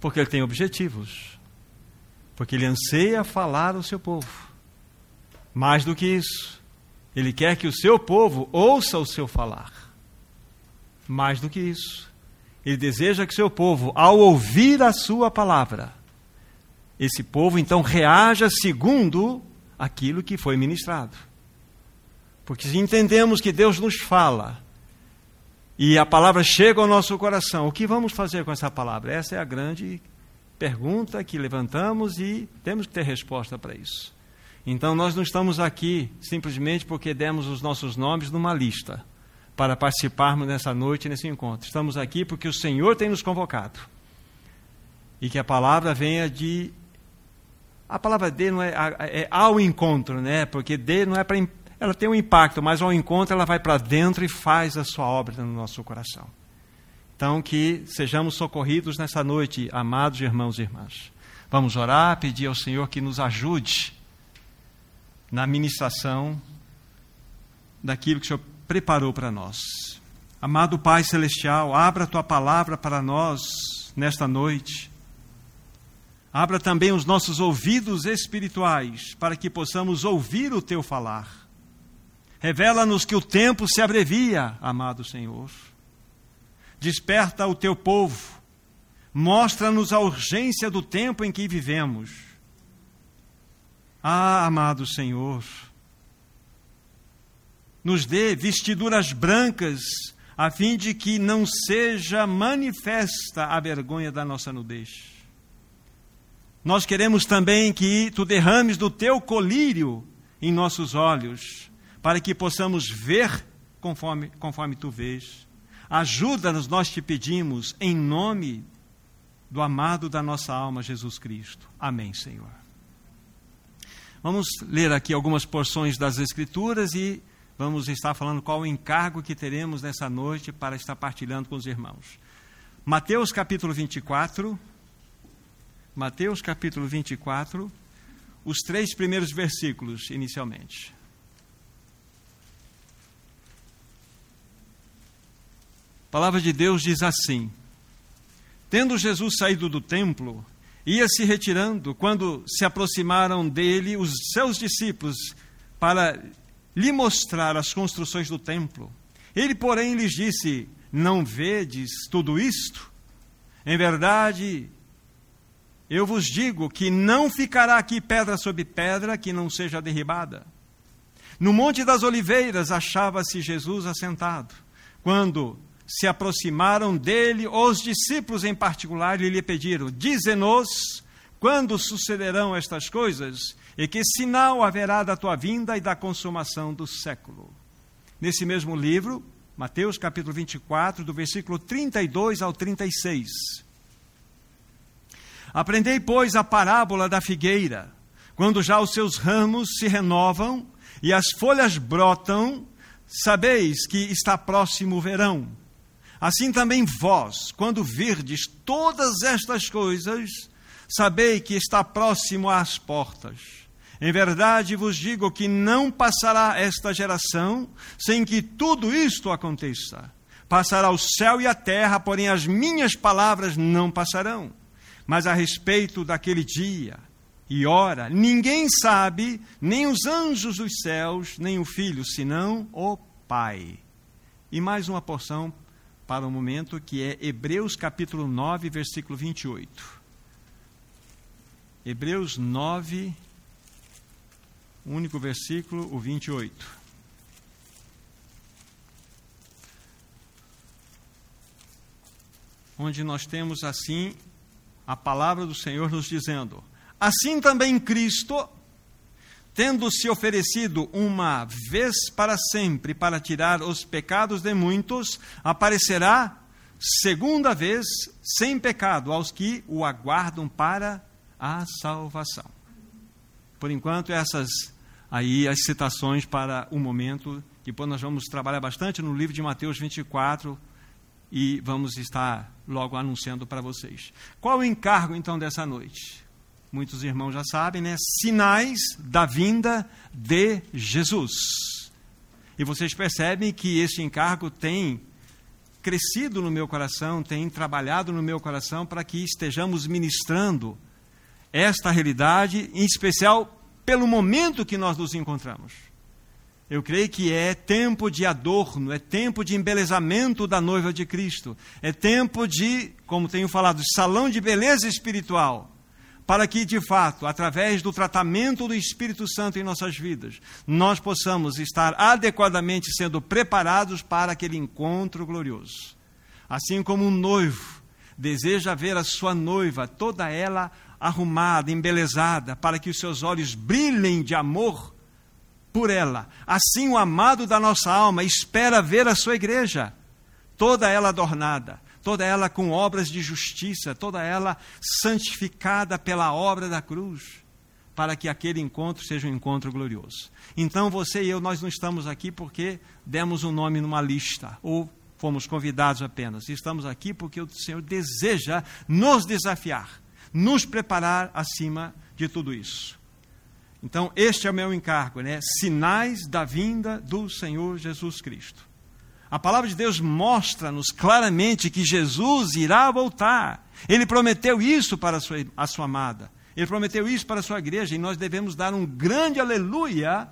Porque ele tem objetivos. Porque ele anseia falar ao seu povo. Mais do que isso, ele quer que o seu povo ouça o seu falar. Mais do que isso, ele deseja que o seu povo, ao ouvir a sua palavra, esse povo então reaja segundo aquilo que foi ministrado. Porque se entendemos que Deus nos fala e a palavra chega ao nosso coração, o que vamos fazer com essa palavra? Essa é a grande pergunta que levantamos e temos que ter resposta para isso. Então nós não estamos aqui simplesmente porque demos os nossos nomes numa lista para participarmos nessa noite, nesse encontro. Estamos aqui porque o Senhor tem nos convocado. E que a palavra venha de. A palavra de não é, é ao encontro, né? Porque de não é para ela tem um impacto, mas ao encontro ela vai para dentro e faz a sua obra no nosso coração. Então, que sejamos socorridos nessa noite, amados irmãos e irmãs. Vamos orar, pedir ao Senhor que nos ajude na ministração daquilo que o Senhor preparou para nós. Amado Pai Celestial, abra a tua palavra para nós nesta noite. Abra também os nossos ouvidos espirituais para que possamos ouvir o teu falar Revela-nos que o tempo se abrevia, amado Senhor. Desperta o teu povo. Mostra-nos a urgência do tempo em que vivemos. Ah, amado Senhor, nos dê vestiduras brancas, a fim de que não seja manifesta a vergonha da nossa nudez. Nós queremos também que tu derrames do teu colírio em nossos olhos para que possamos ver conforme, conforme tu vês. Ajuda-nos, nós te pedimos, em nome do amado da nossa alma, Jesus Cristo. Amém, Senhor. Vamos ler aqui algumas porções das Escrituras e vamos estar falando qual o encargo que teremos nessa noite para estar partilhando com os irmãos. Mateus capítulo 24. Mateus capítulo 24, os três primeiros versículos inicialmente. A palavra de Deus diz assim: Tendo Jesus saído do templo, ia se retirando quando se aproximaram dele os seus discípulos para lhe mostrar as construções do templo. Ele, porém, lhes disse: Não vedes tudo isto? Em verdade, eu vos digo que não ficará aqui pedra sobre pedra que não seja derribada. No Monte das Oliveiras achava-se Jesus assentado, quando se aproximaram dele os discípulos em particular e lhe pediram: Dize-nos quando sucederão estas coisas e que sinal haverá da tua vinda e da consumação do século. Nesse mesmo livro, Mateus capítulo 24, do versículo 32 ao 36. Aprendei, pois, a parábola da figueira. Quando já os seus ramos se renovam e as folhas brotam, sabeis que está próximo o verão. Assim também vós, quando virdes todas estas coisas, sabei que está próximo às portas. Em verdade vos digo que não passará esta geração sem que tudo isto aconteça. Passará o céu e a terra, porém as minhas palavras não passarão. Mas a respeito daquele dia e hora, ninguém sabe, nem os anjos dos céus, nem o filho, senão o Pai. E mais uma porção para o momento, que é Hebreus capítulo 9, versículo 28. Hebreus 9, único versículo, o 28. Onde nós temos assim a palavra do Senhor nos dizendo: Assim também Cristo, tendo se oferecido uma vez para sempre para tirar os pecados de muitos, aparecerá segunda vez sem pecado aos que o aguardam para a salvação. Por enquanto, essas aí as citações para o momento. Depois nós vamos trabalhar bastante no livro de Mateus 24 e vamos estar logo anunciando para vocês. Qual o encargo então dessa noite? Muitos irmãos já sabem, né? Sinais da vinda de Jesus. E vocês percebem que esse encargo tem crescido no meu coração, tem trabalhado no meu coração para que estejamos ministrando esta realidade, em especial pelo momento que nós nos encontramos. Eu creio que é tempo de adorno, é tempo de embelezamento da noiva de Cristo, é tempo de, como tenho falado, salão de beleza espiritual, para que, de fato, através do tratamento do Espírito Santo em nossas vidas, nós possamos estar adequadamente sendo preparados para aquele encontro glorioso. Assim como um noivo deseja ver a sua noiva, toda ela arrumada, embelezada, para que os seus olhos brilhem de amor por ela. Assim, o amado da nossa alma espera ver a sua igreja, toda ela adornada, toda ela com obras de justiça, toda ela santificada pela obra da cruz, para que aquele encontro seja um encontro glorioso. Então, você e eu, nós não estamos aqui porque demos um nome numa lista, ou fomos convidados apenas. Estamos aqui porque o Senhor deseja nos desafiar, nos preparar acima de tudo isso. Então, este é o meu encargo, né? Sinais da vinda do Senhor Jesus Cristo. A palavra de Deus mostra-nos claramente que Jesus irá voltar. Ele prometeu isso para a sua, a sua amada. Ele prometeu isso para a sua igreja e nós devemos dar um grande aleluia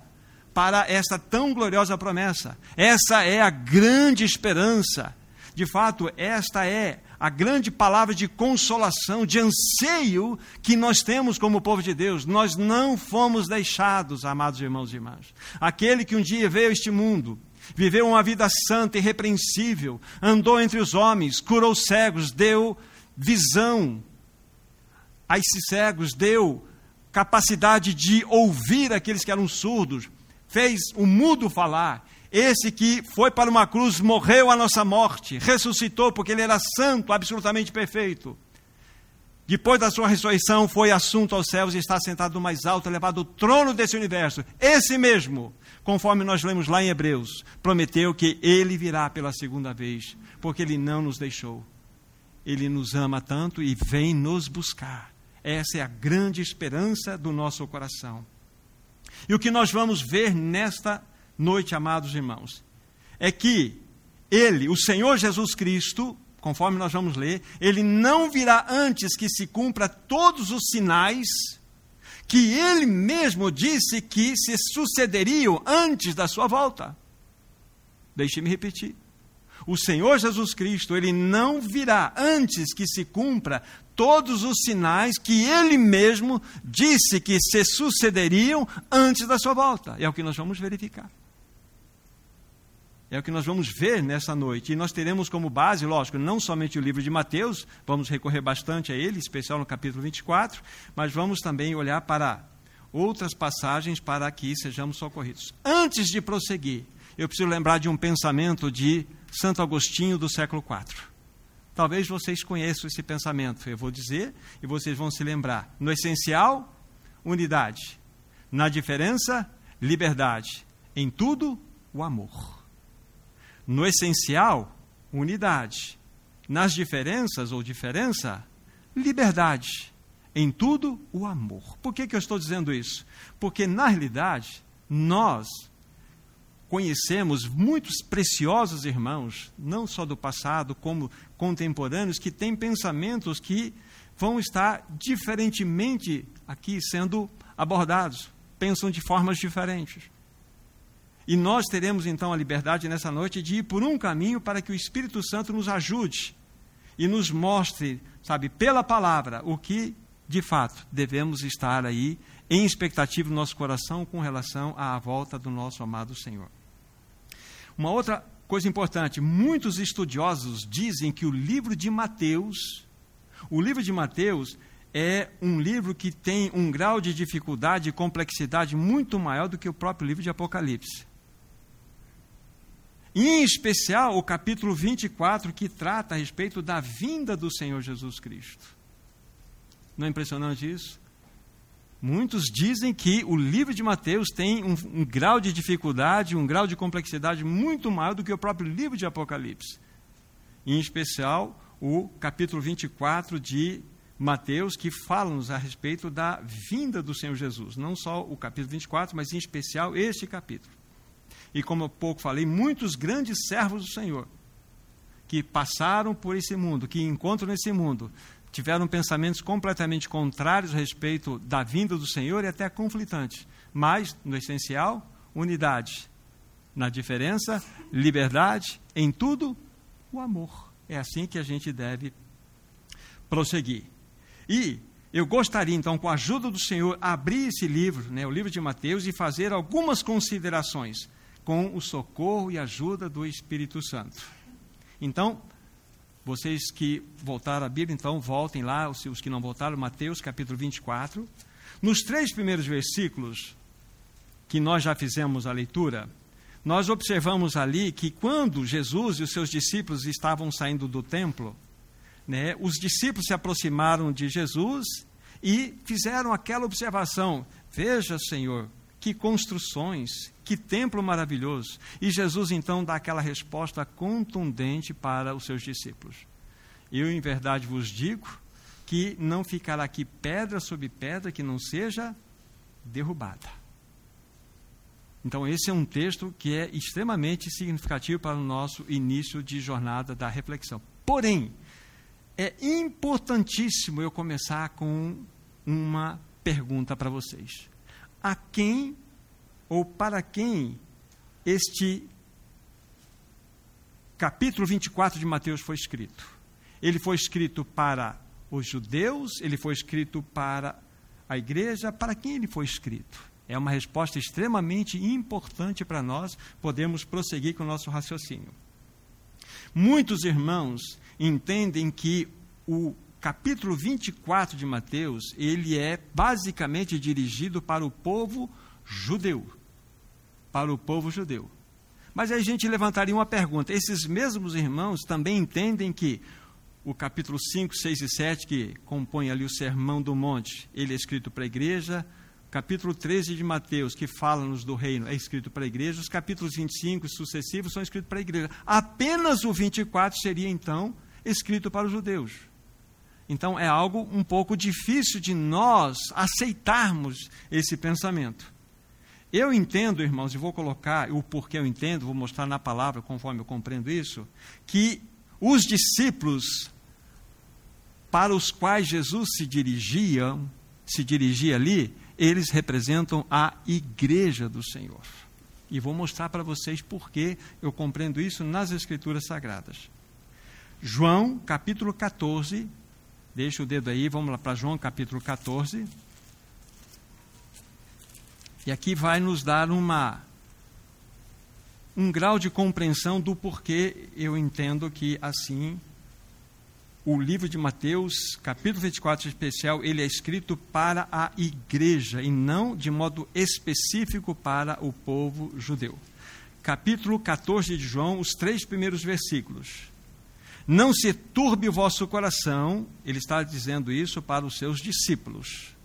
para esta tão gloriosa promessa. Essa é a grande esperança. De fato, esta é a grande palavra de consolação, de anseio que nós temos como povo de Deus. Nós não fomos deixados, amados irmãos e irmãs. Aquele que um dia veio a este mundo, viveu uma vida santa e repreensível, andou entre os homens, curou cegos, deu visão a esses cegos, deu capacidade de ouvir aqueles que eram surdos, fez o mudo falar, esse que foi para uma cruz, morreu a nossa morte, ressuscitou porque ele era santo, absolutamente perfeito. Depois da sua ressurreição, foi assunto aos céus e está sentado no mais alto, elevado ao trono desse universo. Esse mesmo, conforme nós lemos lá em Hebreus, prometeu que ele virá pela segunda vez, porque ele não nos deixou. Ele nos ama tanto e vem nos buscar. Essa é a grande esperança do nosso coração. E o que nós vamos ver nesta noite, amados irmãos, é que ele, o Senhor Jesus Cristo, conforme nós vamos ler, ele não virá antes que se cumpra todos os sinais que ele mesmo disse que se sucederiam antes da sua volta. Deixe-me repetir. O Senhor Jesus Cristo, ele não virá antes que se cumpra todos os sinais que ele mesmo disse que se sucederiam antes da sua volta. É o que nós vamos verificar. É o que nós vamos ver nessa noite. E nós teremos como base, lógico, não somente o livro de Mateus, vamos recorrer bastante a ele, especial no capítulo 24, mas vamos também olhar para outras passagens para que sejamos socorridos. Antes de prosseguir, eu preciso lembrar de um pensamento de Santo Agostinho do século IV. Talvez vocês conheçam esse pensamento, eu vou dizer e vocês vão se lembrar. No essencial, unidade. Na diferença, liberdade. Em tudo, o amor. No essencial, unidade. Nas diferenças ou diferença, liberdade. Em tudo, o amor. Por que, que eu estou dizendo isso? Porque, na realidade, nós conhecemos muitos preciosos irmãos, não só do passado, como contemporâneos, que têm pensamentos que vão estar diferentemente aqui sendo abordados, pensam de formas diferentes. E nós teremos então a liberdade nessa noite de ir por um caminho para que o Espírito Santo nos ajude e nos mostre, sabe, pela palavra, o que de fato devemos estar aí em expectativa no nosso coração com relação à volta do nosso amado Senhor. Uma outra coisa importante: muitos estudiosos dizem que o livro de Mateus, o livro de Mateus é um livro que tem um grau de dificuldade e complexidade muito maior do que o próprio livro de Apocalipse. Em especial o capítulo 24, que trata a respeito da vinda do Senhor Jesus Cristo. Não é impressionante isso? Muitos dizem que o livro de Mateus tem um, um, grau de dificuldade, um grau de complexidade muito maior do que o próprio livro de Apocalipse. Em especial, o capítulo 24 de Mateus, que fala-nos a respeito da vinda do Senhor Jesus. Não só o capítulo 24, mas em especial este capítulo e como eu pouco falei, muitos grandes servos do Senhor, que passaram por esse mundo, que encontram nesse mundo, tiveram pensamentos completamente contrários a respeito da vinda do Senhor e até conflitantes. Mas, no essencial, unidade. Na diferença, liberdade. Em tudo, o amor. É assim que a gente deve prosseguir. E eu gostaria, então, com a ajuda do Senhor, abrir esse livro, né, o livro de Mateus, e fazer algumas considerações com o socorro e ajuda do Espírito Santo. Então, vocês que voltaram à Bíblia, então voltem lá, os, que não voltaram, Mateus capítulo 24. Nos três primeiros versículos, que nós já fizemos a leitura, nós observamos ali que quando Jesus e os seus discípulos estavam saindo do templo, né, os discípulos se aproximaram de Jesus e fizeram aquela observação: Veja, Senhor, que construções, que templo maravilhoso. E Jesus então dá aquela resposta contundente para os seus discípulos. Eu, em verdade, vos digo que não ficará aqui pedra sobre pedra que não seja derrubada. Então, esse é um texto que é extremamente significativo para o nosso início de jornada da reflexão. Porém, é importantíssimo eu começar com uma pergunta para vocês a quem ou para quem este capítulo 24 de Mateus foi escrito. Ele foi escrito para os judeus, ele foi escrito para a igreja, para quem ele foi escrito? É uma resposta extremamente importante para nós podermos prosseguir com o nosso raciocínio. Muitos irmãos entendem que o capítulo 24 de Mateus, ele é basicamente dirigido para o povo judeu. Para o povo judeu. Mas aí a gente levantaria uma pergunta: esses mesmos irmãos também entendem que o capítulo 5, 6 e 7, que compõe ali o Sermão do Monte, ele é escrito para a igreja. Capítulo 13 de Mateus, que fala-nos do reino, é escrito para a igreja. Os capítulos 25 e sucessivos são escritos para a igreja. Apenas o 24 seria, então, escrito para os judeus. Então é algo um pouco difícil de nós aceitarmos esse pensamento. Eu entendo, irmãos, e vou colocar o porquê eu entendo, vou mostrar na palavra conforme eu compreendo isso, que os discípulos para os quais Jesus se dirigia, se dirigia ali, eles representam a igreja do Senhor. E vou mostrar para vocês porquê eu compreendo isso nas Escrituras Sagradas. João, capítulo 14, Deixa o dedo aí, vamos lá para João capítulo 14. E aqui vai nos dar uma um grau de compreensão do porquê eu entendo que assim o livro de Mateus, capítulo 24 especial, ele é escrito para a igreja e não de modo específico para o povo judeu. Capítulo 14 de João, os três primeiros versículos. Não se turbe o vosso coração, ele está dizendo isso para os seus discípulos.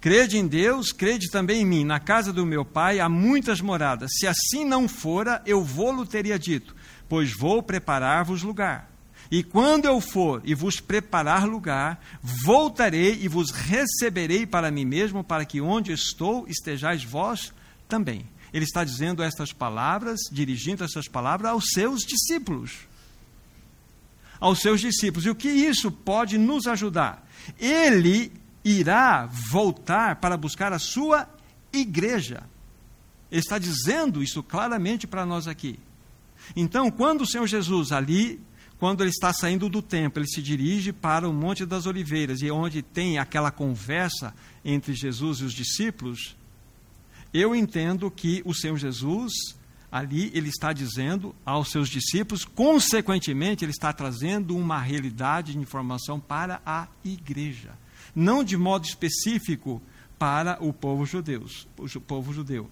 Crede em Deus, crede também em mim. Na casa do meu pai há muitas moradas. Se assim não fora, eu vou-lo teria dito, pois vou preparar-vos lugar. E quando eu for e vos preparar lugar, voltarei e vos receberei para mim mesmo, para que onde estou estejais vós também. Ele está dizendo estas palavras, dirigindo essas palavras aos seus discípulos aos seus discípulos. E o que isso pode nos ajudar? Ele irá voltar para buscar a sua igreja. Ele está dizendo isso claramente para nós aqui. Então, quando o Senhor Jesus ali, quando ele está saindo do templo, ele se dirige para o Monte das Oliveiras, e onde tem aquela conversa entre Jesus e os discípulos, eu entendo que o Senhor Jesus ali ele está dizendo aos seus discípulos, consequentemente, ele está trazendo uma realidade de informação para a igreja, não de modo específico para o povo judeu, o povo judeu.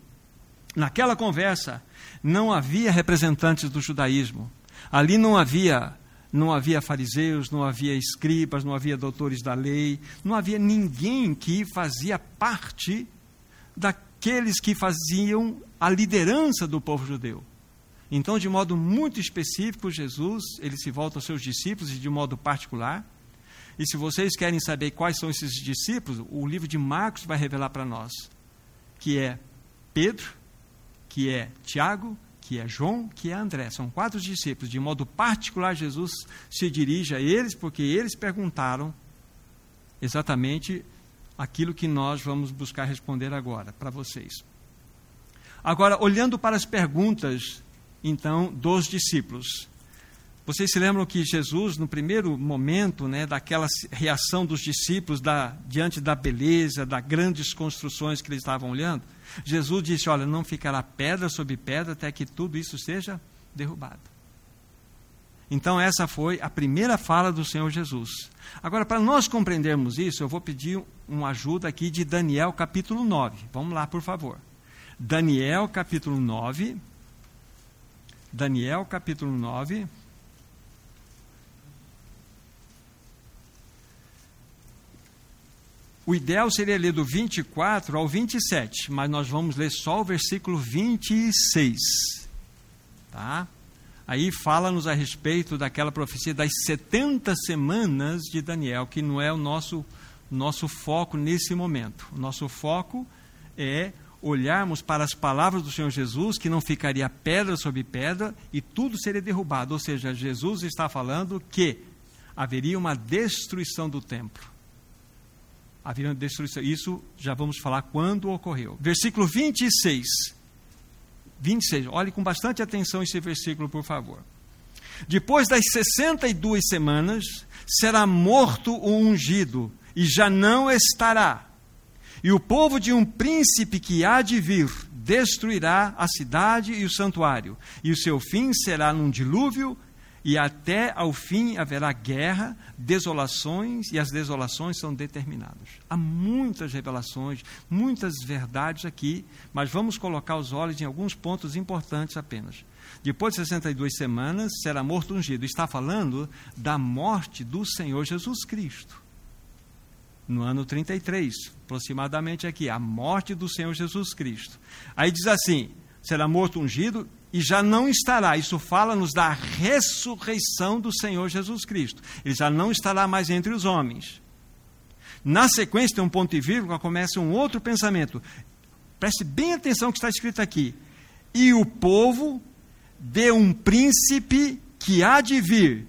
Naquela conversa não havia representantes do judaísmo. Ali não havia não havia fariseus, não havia escribas, não havia doutores da lei, não havia ninguém que fazia parte daqueles que faziam a liderança do povo judeu. Então, de modo muito específico, Jesus, ele se volta aos seus discípulos e de modo particular. E se vocês querem saber quais são esses discípulos, o livro de Marcos vai revelar para nós que é Pedro, que é Tiago, que é João, que é André. São quatro discípulos. De modo particular, Jesus se dirige a eles, porque eles perguntaram exatamente aquilo que nós vamos buscar responder agora para vocês. Agora, olhando para as perguntas, então, dos discípulos. Vocês se lembram que Jesus, no primeiro momento, né, daquela reação dos discípulos da, diante da beleza, das grandes construções que eles estavam olhando? Jesus disse: Olha, não ficará pedra sobre pedra até que tudo isso seja derrubado. Então, essa foi a primeira fala do Senhor Jesus. Agora, para nós compreendermos isso, eu vou pedir uma ajuda aqui de Daniel capítulo 9. Vamos lá, por favor. Daniel capítulo 9. Daniel capítulo 9. O ideal seria ler do 24 ao 27, mas nós vamos ler só o versículo 26. Tá? Aí fala-nos a respeito daquela profecia das 70 semanas de Daniel, que não é o nosso, nosso foco nesse momento. O nosso foco é olharmos para as palavras do Senhor Jesus, que não ficaria pedra sobre pedra e tudo seria derrubado. Ou seja, Jesus está falando que haveria uma destruição do templo haveria destruição. Isso já vamos falar quando ocorreu. Versículo 26. 26. Olhe com bastante atenção esse versículo, por favor. Depois das 62 semanas, será morto o ungido, e já não estará. E o povo de um príncipe que há de vir destruirá a cidade e o santuário, e o seu fim será num dilúvio e até ao fim haverá guerra, desolações, e as desolações são determinadas. Há muitas revelações, muitas verdades aqui, mas vamos colocar os olhos em alguns pontos importantes apenas. Depois de 62 semanas, será morto ungido. Está falando da morte do Senhor Jesus Cristo. No ano 33, aproximadamente aqui, a morte do Senhor Jesus Cristo. Aí diz assim: será morto ungido e já não estará. Isso fala-nos da ressurreição do Senhor Jesus Cristo. Ele já não estará mais entre os homens. Na sequência, tem um ponto e vírgula, começa um outro pensamento. Preste bem atenção ao que está escrito aqui. E o povo de um príncipe que há de vir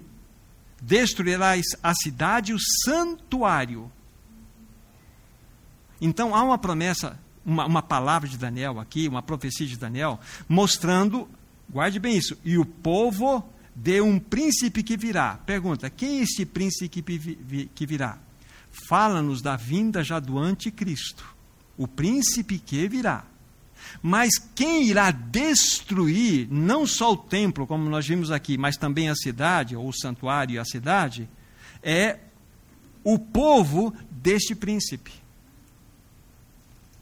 destruirá a cidade o santuário. Então há uma promessa uma, uma palavra de Daniel aqui, uma profecia de Daniel, mostrando, guarde bem isso, e o povo de um príncipe que virá. Pergunta: quem é esse príncipe que virá? Fala-nos da vinda já do anticristo, o príncipe que virá. Mas quem irá destruir não só o templo, como nós vimos aqui, mas também a cidade, ou o santuário e a cidade, é o povo deste príncipe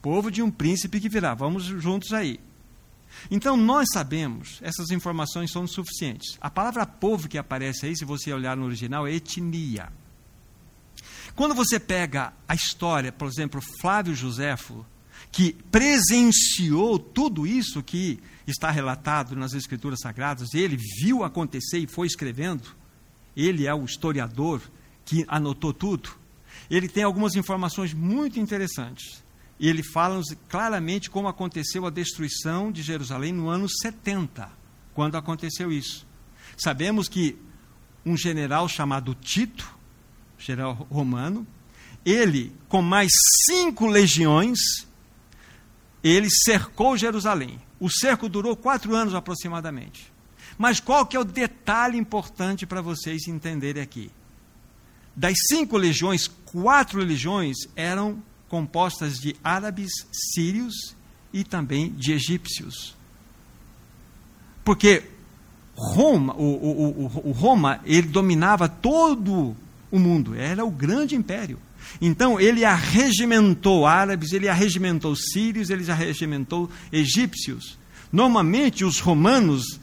povo de um príncipe que virá. Vamos juntos aí. Então, nós sabemos, essas informações são suficientes. A palavra povo que aparece aí, se você olhar no original, é etnia. Quando você pega a história, por exemplo, Flávio Joséfo, que presenciou tudo isso que está relatado nas Escrituras Sagradas, ele viu acontecer e foi escrevendo, ele é o historiador que anotou tudo, ele tem algumas informações muito interessantes. E ele fala claramente como aconteceu a destruição de Jerusalém no ano 70, quando aconteceu isso. Sabemos que um general chamado Tito, general romano, ele, com mais cinco legiões, ele cercou Jerusalém. O cerco durou quatro anos aproximadamente. Mas qual que é o detalhe importante para vocês entenderem aqui? Das cinco legiões, quatro legiões eram compostas de árabes, sírios e também de egípcios. Porque Roma, o, o, o, o Roma, ele dominava todo o mundo, era o grande império. Então ele arregimentou árabes, ele arregimentou sírios, ele arregimentou egípcios. Normalmente os romanos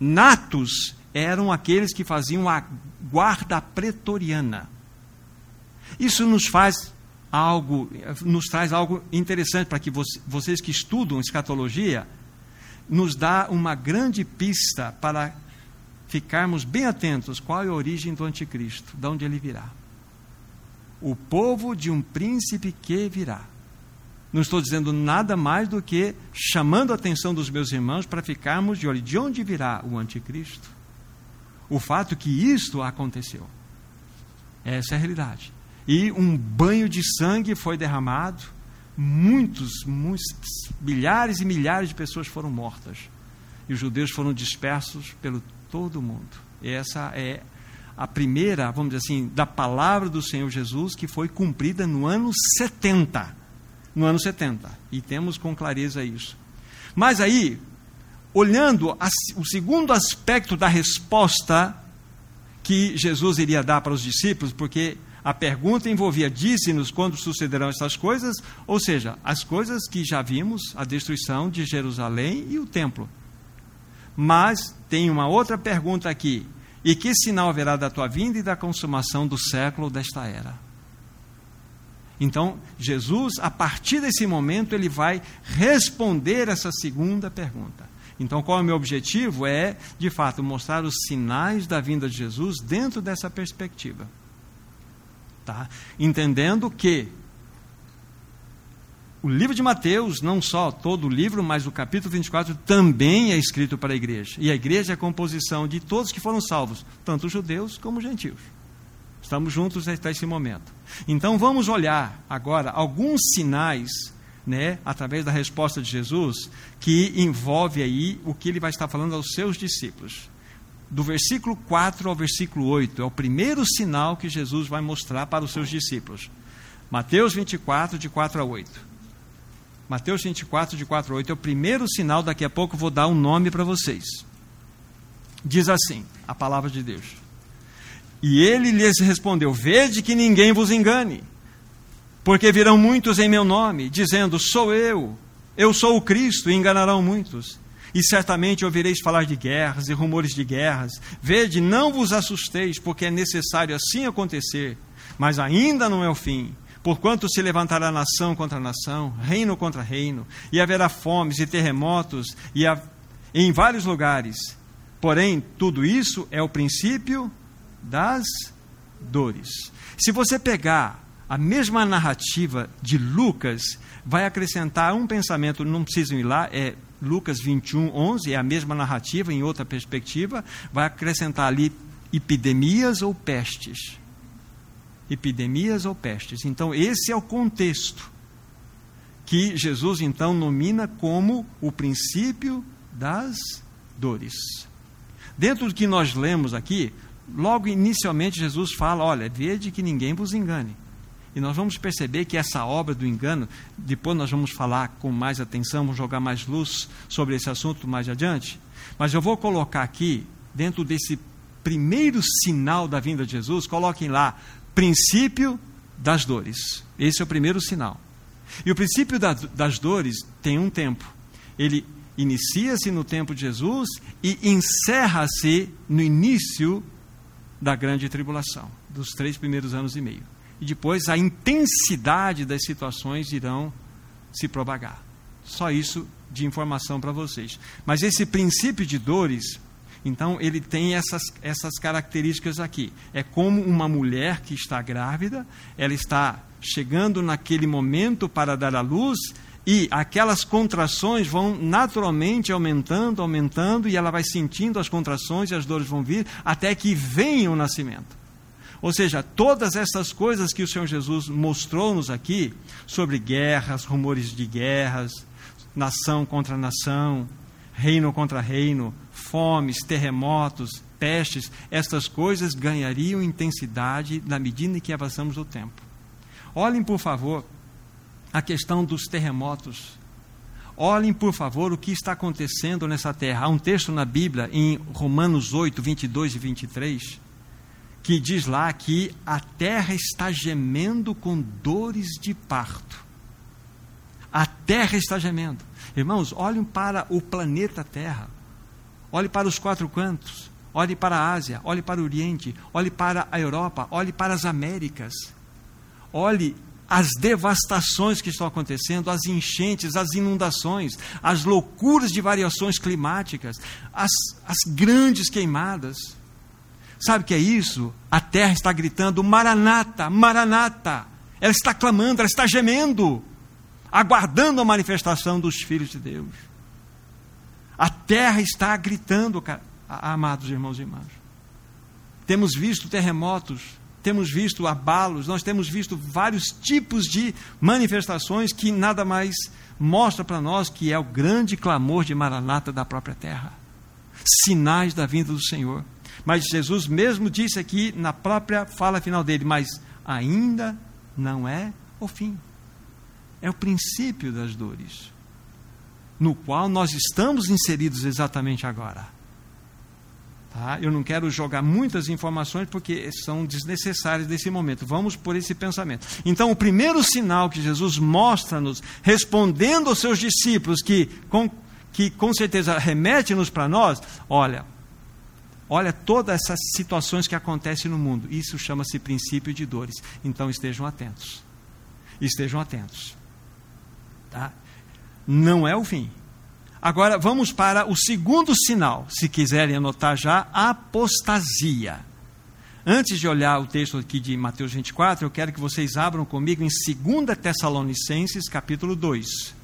natos eram aqueles que faziam a guarda pretoriana. Isso nos faz algo, nos traz algo interessante para que vocês que estudam escatologia, nos dá uma grande pista para ficarmos bem atentos qual é a origem do anticristo, de onde ele virá. O povo de um príncipe que virá. Não estou dizendo nada mais do que chamando a atenção dos meus irmãos para ficarmos de olho de onde virá o anticristo. O fato que isto aconteceu. Essa é a realidade. E um banho de sangue foi derramado, muitos, muitos, milhares e milhares de pessoas foram mortas. E os judeus foram dispersos pelo todo o mundo. E essa é a primeira, vamos dizer assim, da palavra do Senhor Jesus que foi cumprida no ano 70. No ano 70. E temos com clareza isso. Mas aí, olhando a, o segundo aspecto da resposta que Jesus iria dar para os discípulos, porque a pergunta envolvia: disse-nos quando sucederão essas coisas, ou seja, as coisas que já vimos, a destruição de Jerusalém e o templo. Mas tem uma outra pergunta aqui: e que sinal haverá da tua vinda e da consumação do século desta era? Então, Jesus, a partir desse momento, ele vai responder essa segunda pergunta. Então, qual é o meu objetivo? É, de fato, mostrar os sinais da vinda de Jesus dentro dessa perspectiva. Tá? Entendendo que o livro de Mateus, não só todo o livro, mas o capítulo 24 também é escrito para a igreja. E a igreja é a composição de todos que foram salvos, tanto judeus como gentios. Estamos juntos até esse momento. Então vamos olhar agora alguns sinais, né, através da resposta de Jesus, que envolve aí o que ele vai estar falando aos seus discípulos. Do versículo 4 ao versículo 8 é o primeiro sinal que Jesus vai mostrar para os seus discípulos. Mateus 24, de 4 a 8. Mateus 24, de 4 a 8, é o primeiro sinal, daqui a pouco vou dar um nome para vocês. Diz assim, a palavra de Deus. E ele lhes respondeu: Vede que ninguém vos engane, porque virão muitos em meu nome, dizendo: Sou eu, eu sou o Cristo, e enganarão muitos. E certamente ouvireis falar de guerras e rumores de guerras. Vede, não vos assusteis, porque é necessário assim acontecer, mas ainda não é o fim. Porquanto se levantará nação contra nação, reino contra reino, e haverá fomes e terremotos e a, em vários lugares. Porém, tudo isso é o princípio das dores. Se você pegar a mesma narrativa de Lucas, vai acrescentar um pensamento, não precisam ir lá, é Lucas 21, 11, é a mesma narrativa, em outra perspectiva, vai acrescentar ali epidemias ou pestes epidemias ou pestes. Então, esse é o contexto que Jesus então nomina como o princípio das dores. Dentro do que nós lemos aqui, logo inicialmente Jesus fala: olha, vede que ninguém vos engane. E nós vamos perceber que essa obra do engano, depois nós vamos falar com mais atenção, vamos jogar mais luz sobre esse assunto mais adiante. Mas eu vou colocar aqui, dentro desse primeiro sinal da vinda de Jesus, coloquem lá princípio das dores. Esse é o primeiro sinal. E o princípio da, das dores tem um tempo. Ele inicia-se no tempo de Jesus e encerra-se no início da grande tribulação, dos três primeiros anos e meio. E depois a intensidade das situações irão se propagar. Só isso de informação para vocês. Mas esse princípio de dores então, ele tem essas, essas características aqui. É como uma mulher que está grávida, ela está chegando naquele momento para dar à luz e aquelas contrações vão naturalmente aumentando, aumentando, e ela vai sentindo as contrações e as dores vão vir até que venha o nascimento. Ou seja, todas essas coisas que o Senhor Jesus mostrou-nos aqui, sobre guerras, rumores de guerras, nação contra nação, reino contra reino, fomes, terremotos, pestes, estas coisas ganhariam intensidade na medida em que avançamos o tempo. Olhem, por favor, a questão dos terremotos. Olhem, por favor, o que está acontecendo nessa terra. Há um texto na Bíblia, em Romanos 8, 22 e 23, que diz lá que a terra está gemendo com dores de parto. A terra está gemendo. Irmãos, olhem para o planeta Terra. Olhe para os quatro cantos. Olhe para a Ásia, olhe para o Oriente, olhe para a Europa, olhe para as Américas. Olhe as devastações que estão acontecendo, as enchentes, as inundações, as loucuras de variações climáticas, as, as grandes queimadas. Sabe o que é isso? A terra está gritando: Maranata, Maranata. Ela está clamando, ela está gemendo. aguardando a manifestação dos filhos de Deus. A terra está gritando, amados irmãos e irmãs. Temos visto terremotos, temos visto abalos, nós temos visto vários tipos de manifestações que nada mais mostra para nós que é o grande clamor de Maranata da própria terra. Sinais da vinda do Senhor. Mas Jesus mesmo disse aqui na própria fala final dele: Mas ainda não é o fim. É o princípio das dores, no qual nós estamos inseridos exatamente agora. Tá? Eu não quero jogar muitas informações porque são desnecessárias nesse momento. Vamos por esse pensamento. Então, o primeiro sinal que Jesus mostra-nos, respondendo aos seus discípulos, que com, que com certeza remete-nos para nós, olha, olha todas essas situações que acontecem no mundo. Isso chama-se princípio de dores. Então, estejam atentos. Estejam atentos. Tá? Não é o fim. Agora vamos para o segundo sinal, se quiserem anotar já, apostasia. Antes de olhar o texto aqui de Mateus 24, eu quero que vocês abram comigo em 2 Tessalonicenses, capítulo 2.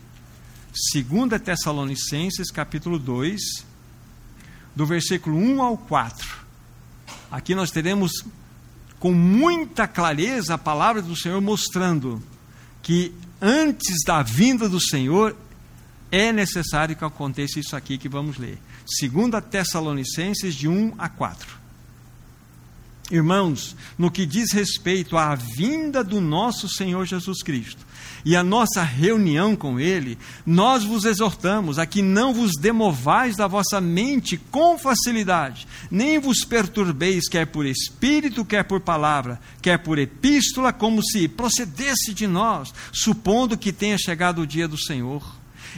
2 Tessalonicenses, capítulo 2, do versículo 1 ao 4. Aqui nós teremos com muita clareza a palavra do Senhor mostrando que antes da vinda do Senhor é necessário que aconteça isso aqui que vamos ler. 2 Tessalonicenses, de 1 a 4. Irmãos, no que diz respeito à vinda do nosso Senhor Jesus Cristo e a nossa reunião com Ele, nós vos exortamos a que não vos demovais da vossa mente com facilidade, nem vos perturbeis, quer por espírito, quer por palavra, quer por epístola, como se procedesse de nós, supondo que tenha chegado o dia do Senhor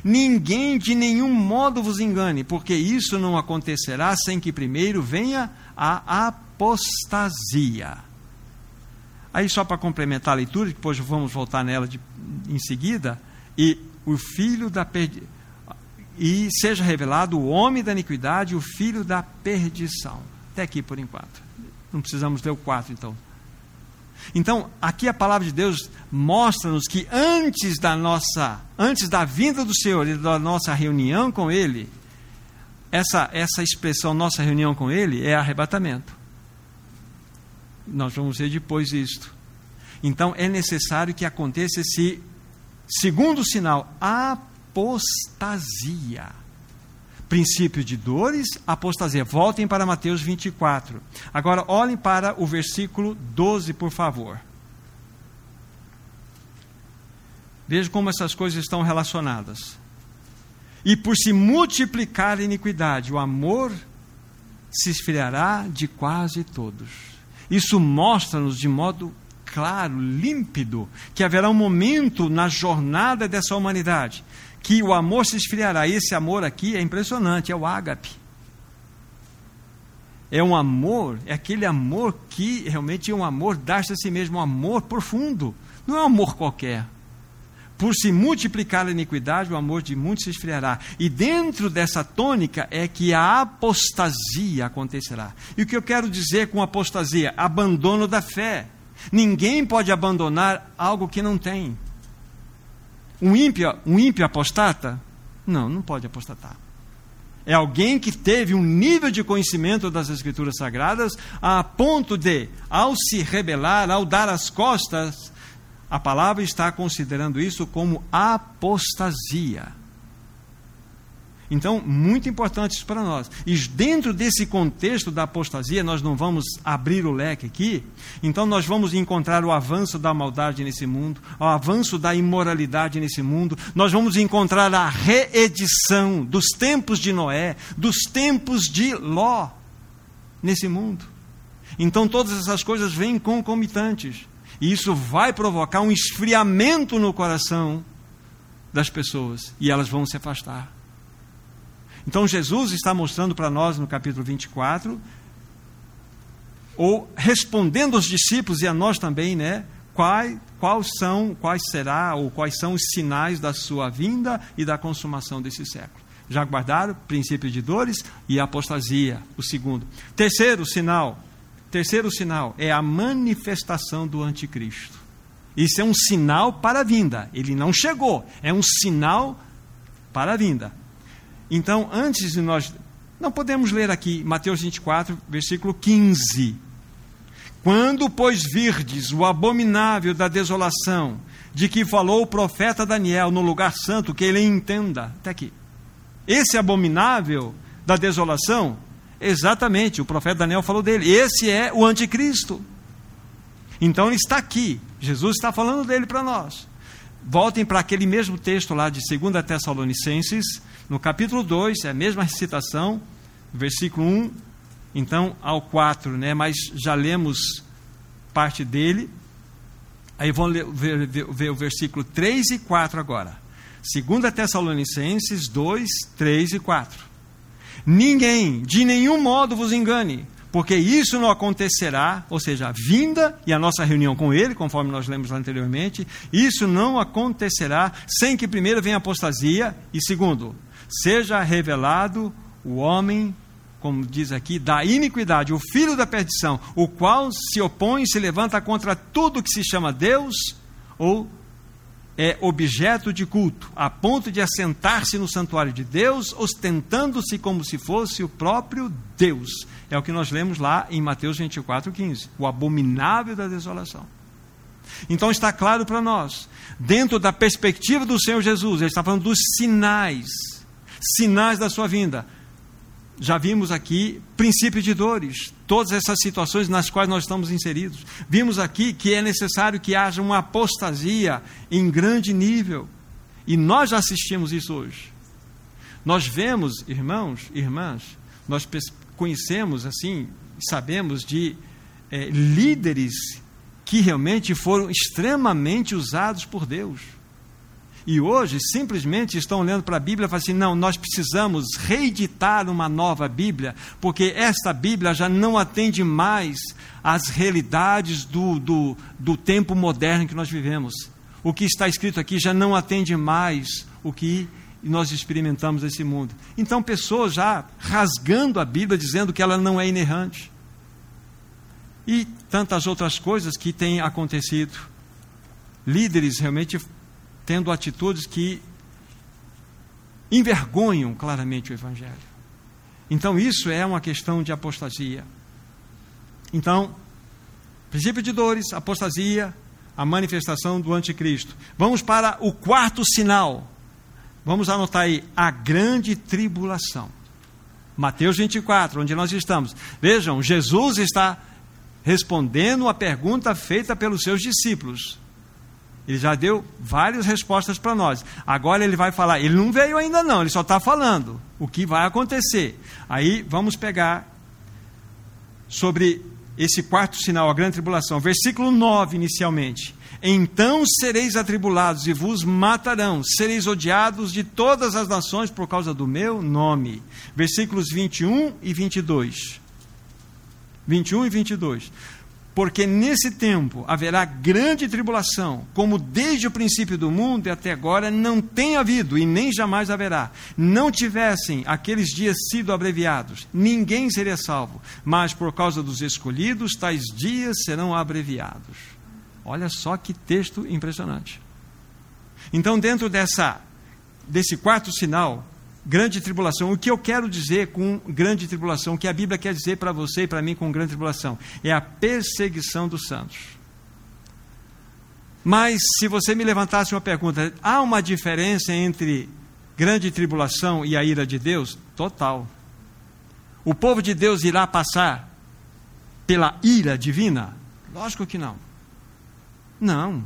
Ninguém de nenhum modo vos engane, porque isso não acontecerá sem que primeiro venha a apostasia. Aí, só para complementar a leitura, depois vamos voltar nela de, em seguida, e o filho da perdi... e seja revelado o homem da iniquidade, o filho da perdição. Até aqui por enquanto. Não precisamos ler o 4, então. Então, aqui a palavra de Deus mostra-nos que antes da nossa, antes da vinda do Senhor e da nossa reunião com Ele, essa, essa expressão, nossa reunião com Ele, é arrebatamento. Nós vamos ver depois isto. Então, é necessário que aconteça esse segundo sinal, apostasia princípio de dores, apostasia. Voltem para Mateus 24. Agora, olhem para o versículo 12, por favor. Veja como essas coisas estão relacionadas. E por se multiplicar a iniquidade, o amor se esfriará de quase todos. Isso mostra-nos de modo claro, límpido, que haverá um momento na jornada dessa humanidade que o amor se esfriará. Esse amor aqui é impressionante, é o ágape. É um amor, é aquele amor que realmente é um amor, dar-se a si mesmo, um amor profundo. Não é um amor qualquer. Por se multiplicar a iniquidade, o amor de muitos se esfriará. E dentro dessa tônica é que a apostasia acontecerá. E o que eu quero dizer com apostasia? Abandono da fé. Ninguém pode abandonar algo que não tem. Um ímpio, um ímpio apostata? Não, não pode apostatar. É alguém que teve um nível de conhecimento das Escrituras Sagradas a ponto de, ao se rebelar, ao dar as costas, a palavra está considerando isso como apostasia. Então, muito importante isso para nós. E dentro desse contexto da apostasia, nós não vamos abrir o leque aqui, então nós vamos encontrar o avanço da maldade nesse mundo, o avanço da imoralidade nesse mundo, nós vamos encontrar a reedição dos tempos de Noé, dos tempos de Ló nesse mundo. Então, todas essas coisas vêm concomitantes, e isso vai provocar um esfriamento no coração das pessoas, e elas vão se afastar. Então Jesus está mostrando para nós no capítulo 24, ou respondendo aos discípulos e a nós também, né? Quais, quais são, quais será ou quais são os sinais da sua vinda e da consumação desse século? Já guardaram? Princípio de dores e apostasia, o segundo. Terceiro sinal, terceiro sinal é a manifestação do anticristo. Isso é um sinal para a vinda. Ele não chegou, é um sinal para a vinda. Então, antes de nós. Não podemos ler aqui Mateus 24, versículo 15. Quando, pois, virdes o abominável da desolação, de que falou o profeta Daniel no lugar santo, que ele entenda. Até aqui. Esse abominável da desolação, exatamente, o profeta Daniel falou dele. Esse é o anticristo. Então ele está aqui. Jesus está falando dele para nós. Voltem para aquele mesmo texto lá de 2 Tessalonicenses, no capítulo 2, é a mesma recitação, versículo 1, então ao 4, né? mas já lemos parte dele. Aí vamos ver, ver, ver o versículo 3 e 4 agora. 2 Tessalonicenses 2, 3 e 4. Ninguém, de nenhum modo vos engane, porque isso não acontecerá, ou seja, a vinda e a nossa reunião com Ele, conforme nós lemos anteriormente, isso não acontecerá sem que primeiro venha a apostasia e segundo, seja revelado o homem, como diz aqui, da iniquidade, o filho da perdição, o qual se opõe e se levanta contra tudo que se chama Deus ou é objeto de culto, a ponto de assentar-se no santuário de Deus, ostentando-se como se fosse o próprio Deus. É o que nós lemos lá em Mateus 24, 15. O abominável da desolação. Então está claro para nós, dentro da perspectiva do Senhor Jesus, ele está falando dos sinais, sinais da sua vinda já vimos aqui princípio de dores, todas essas situações nas quais nós estamos inseridos. Vimos aqui que é necessário que haja uma apostasia em grande nível. E nós já assistimos isso hoje. Nós vemos, irmãos, irmãs, nós conhecemos assim, sabemos de é, líderes que realmente foram extremamente usados por Deus e hoje simplesmente estão olhando para a Bíblia e falam assim: não, nós precisamos reeditar uma nova Bíblia, porque esta Bíblia já não atende mais às realidades do, do, do tempo moderno que nós vivemos. O que está escrito aqui já não atende mais o que nós experimentamos nesse mundo. Então, pessoas já rasgando a Bíblia, dizendo que ela não é inerrante. E tantas outras coisas que têm acontecido. Líderes realmente tendo atitudes que envergonham claramente o Evangelho. Então, isso é uma questão de apostasia. Então, princípio de dores, apostasia, a manifestação do anticristo. Vamos para o quarto sinal. Vamos anotar aí a grande tribulação. Mateus 24, onde nós estamos. Vejam, Jesus está respondendo a pergunta feita pelos seus discípulos. Ele já deu várias respostas para nós. Agora ele vai falar. Ele não veio ainda, não, ele só está falando o que vai acontecer. Aí vamos pegar sobre esse quarto sinal, a grande tribulação. Versículo 9, inicialmente. Então sereis atribulados e vos matarão, sereis odiados de todas as nações por causa do meu nome. Versículos 21 e 22. 21 e 22 porque nesse tempo haverá grande tribulação, como desde o princípio do mundo e até agora não tem havido e nem jamais haverá. Não tivessem aqueles dias sido abreviados, ninguém seria salvo, mas por causa dos escolhidos, tais dias serão abreviados. Olha só que texto impressionante. Então, dentro dessa desse quarto sinal, grande tribulação. O que eu quero dizer com grande tribulação, o que a Bíblia quer dizer para você e para mim com grande tribulação, é a perseguição dos santos. Mas se você me levantasse uma pergunta, há uma diferença entre grande tribulação e a ira de Deus? Total. O povo de Deus irá passar pela ira divina? Lógico que não. Não.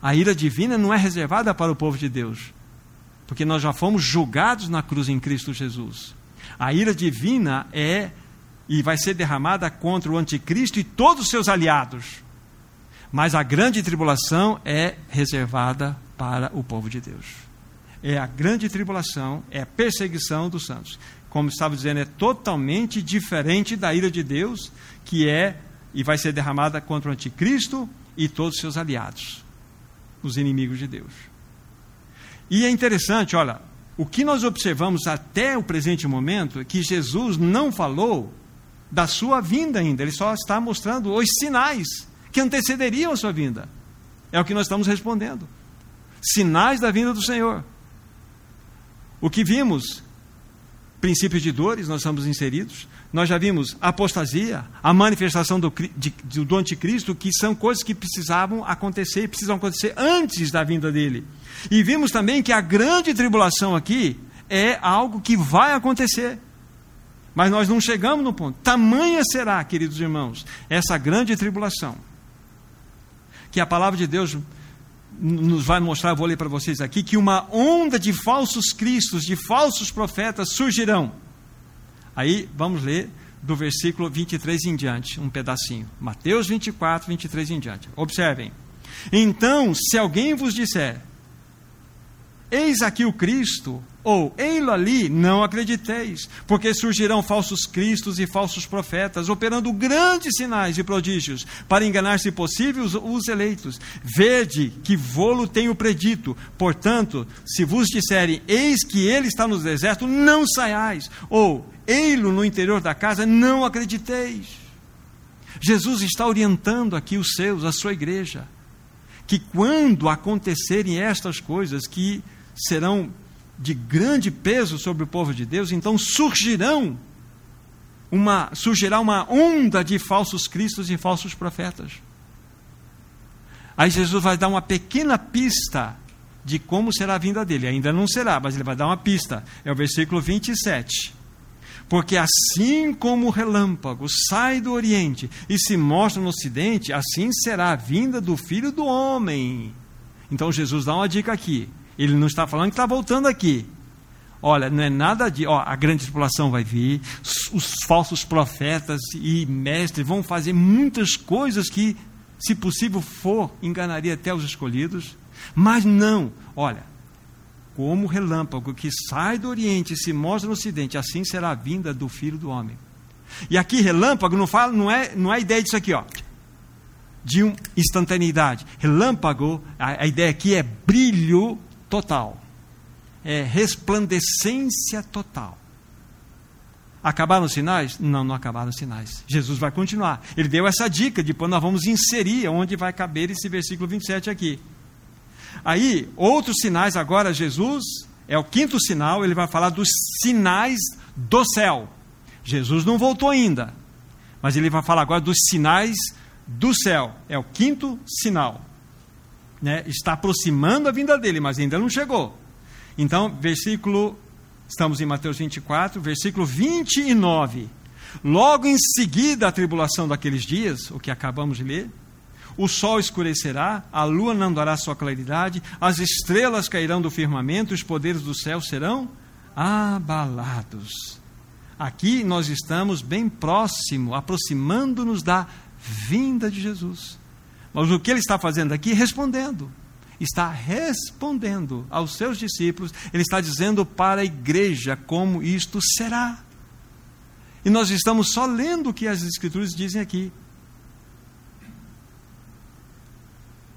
A ira divina não é reservada para o povo de Deus porque nós já fomos julgados na cruz em Cristo Jesus. A ira divina é e vai ser derramada contra o anticristo e todos os seus aliados. Mas a grande tribulação é reservada para o povo de Deus. É a grande tribulação, é a perseguição dos santos. Como estava dizendo, é totalmente diferente da ira de Deus, que é e vai ser derramada contra o anticristo e todos os seus aliados, os inimigos de Deus. E é interessante, olha, o que nós observamos até o presente momento é que Jesus não falou da sua vinda ainda, ele só está mostrando os sinais que antecederiam a sua vinda. É o que nós estamos respondendo. Sinais da vinda do Senhor. O que vimos? Princípios de dores, nós estamos inseridos. Nós já vimos apostasia, a manifestação do, de, do anticristo, que são coisas que precisavam acontecer e precisam acontecer antes da vinda dele. E vimos também que a grande tribulação aqui é algo que vai acontecer. Mas nós não chegamos no ponto. Tamanha será, queridos irmãos, essa grande tribulação. Que a palavra de Deus nos vai mostrar, vou ler para vocês aqui, que uma onda de falsos cristos, de falsos profetas surgirão. Aí vamos ler do versículo 23 em diante, um pedacinho. Mateus 24, 23 em diante. Observem. Então, se alguém vos disser, Eis aqui o Cristo, ou ei-lo ali, não acrediteis, porque surgirão falsos cristos e falsos profetas, operando grandes sinais e prodígios, para enganar, se possível, os, os eleitos. Vede que vou-lo tenho predito. Portanto, se vos disserem, eis que ele está no deserto, não saiais, ou ei-lo no interior da casa, não acrediteis. Jesus está orientando aqui os seus, a sua igreja, que quando acontecerem estas coisas, que serão de grande peso sobre o povo de Deus, então surgirão uma surgirá uma onda de falsos cristos e falsos profetas. Aí Jesus vai dar uma pequena pista de como será a vinda dele. Ainda não será, mas ele vai dar uma pista. É o versículo 27. Porque assim como o relâmpago sai do Oriente e se mostra no Ocidente, assim será a vinda do Filho do Homem. Então Jesus dá uma dica aqui. Ele não está falando que está voltando aqui. Olha, não é nada de. Ó, a grande tripulação vai vir, os falsos profetas e mestres vão fazer muitas coisas que, se possível for, enganaria até os escolhidos. Mas não, olha, como relâmpago que sai do Oriente e se mostra no Ocidente, assim será a vinda do Filho do Homem. E aqui, relâmpago, não, fala, não, é, não é a ideia disso aqui, ó, de uma instantaneidade. Relâmpago, a, a ideia aqui é brilho total. É resplandecência total. Acabaram os sinais? Não, não acabaram os sinais. Jesus vai continuar. Ele deu essa dica, depois nós vamos inserir onde vai caber esse versículo 27 aqui. Aí, outros sinais agora, Jesus é o quinto sinal, ele vai falar dos sinais do céu. Jesus não voltou ainda, mas ele vai falar agora dos sinais do céu. É o quinto sinal né, está aproximando a vinda dele, mas ainda não chegou. Então, versículo, estamos em Mateus 24, versículo 29. Logo em seguida a tribulação daqueles dias, o que acabamos de ler, o sol escurecerá, a lua não dará sua claridade, as estrelas cairão do firmamento, os poderes do céu serão abalados. Aqui nós estamos bem próximo, aproximando-nos da vinda de Jesus. Mas o que ele está fazendo aqui? Respondendo. Está respondendo aos seus discípulos, ele está dizendo para a igreja como isto será. E nós estamos só lendo o que as Escrituras dizem aqui.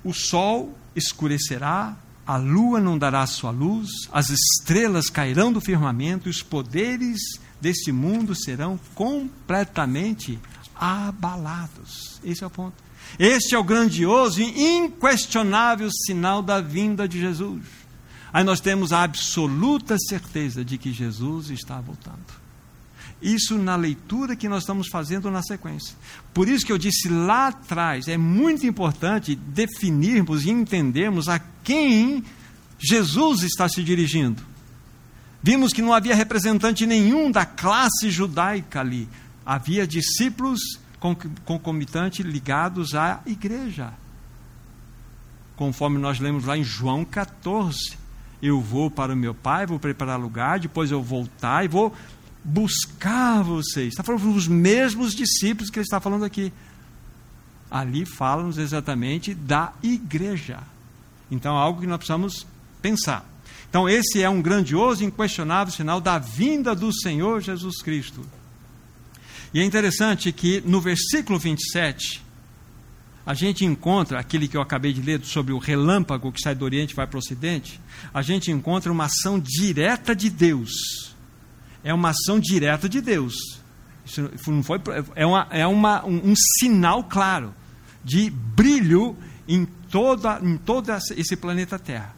O sol escurecerá, a lua não dará sua luz, as estrelas cairão do firmamento, e os poderes deste mundo serão completamente abalados. Esse é o ponto. Este é o grandioso e inquestionável sinal da vinda de Jesus. Aí nós temos a absoluta certeza de que Jesus está voltando. Isso na leitura que nós estamos fazendo na sequência. Por isso que eu disse lá atrás, é muito importante definirmos e entendermos a quem Jesus está se dirigindo. Vimos que não havia representante nenhum da classe judaica ali. Havia discípulos concomitante ligados à igreja. Conforme nós lemos lá em João 14. Eu vou para o meu pai, vou preparar lugar, depois eu voltar e vou buscar vocês. Está falando dos mesmos discípulos que ele está falando aqui. Ali fala-nos exatamente da igreja. Então, é algo que nós precisamos pensar. Então, esse é um grandioso e inquestionável sinal da vinda do Senhor Jesus Cristo. E é interessante que no versículo 27, a gente encontra aquele que eu acabei de ler sobre o relâmpago que sai do Oriente e vai para o Ocidente. A gente encontra uma ação direta de Deus. É uma ação direta de Deus. Isso não foi, é uma, é uma, um, um sinal claro de brilho em, toda, em todo esse planeta Terra.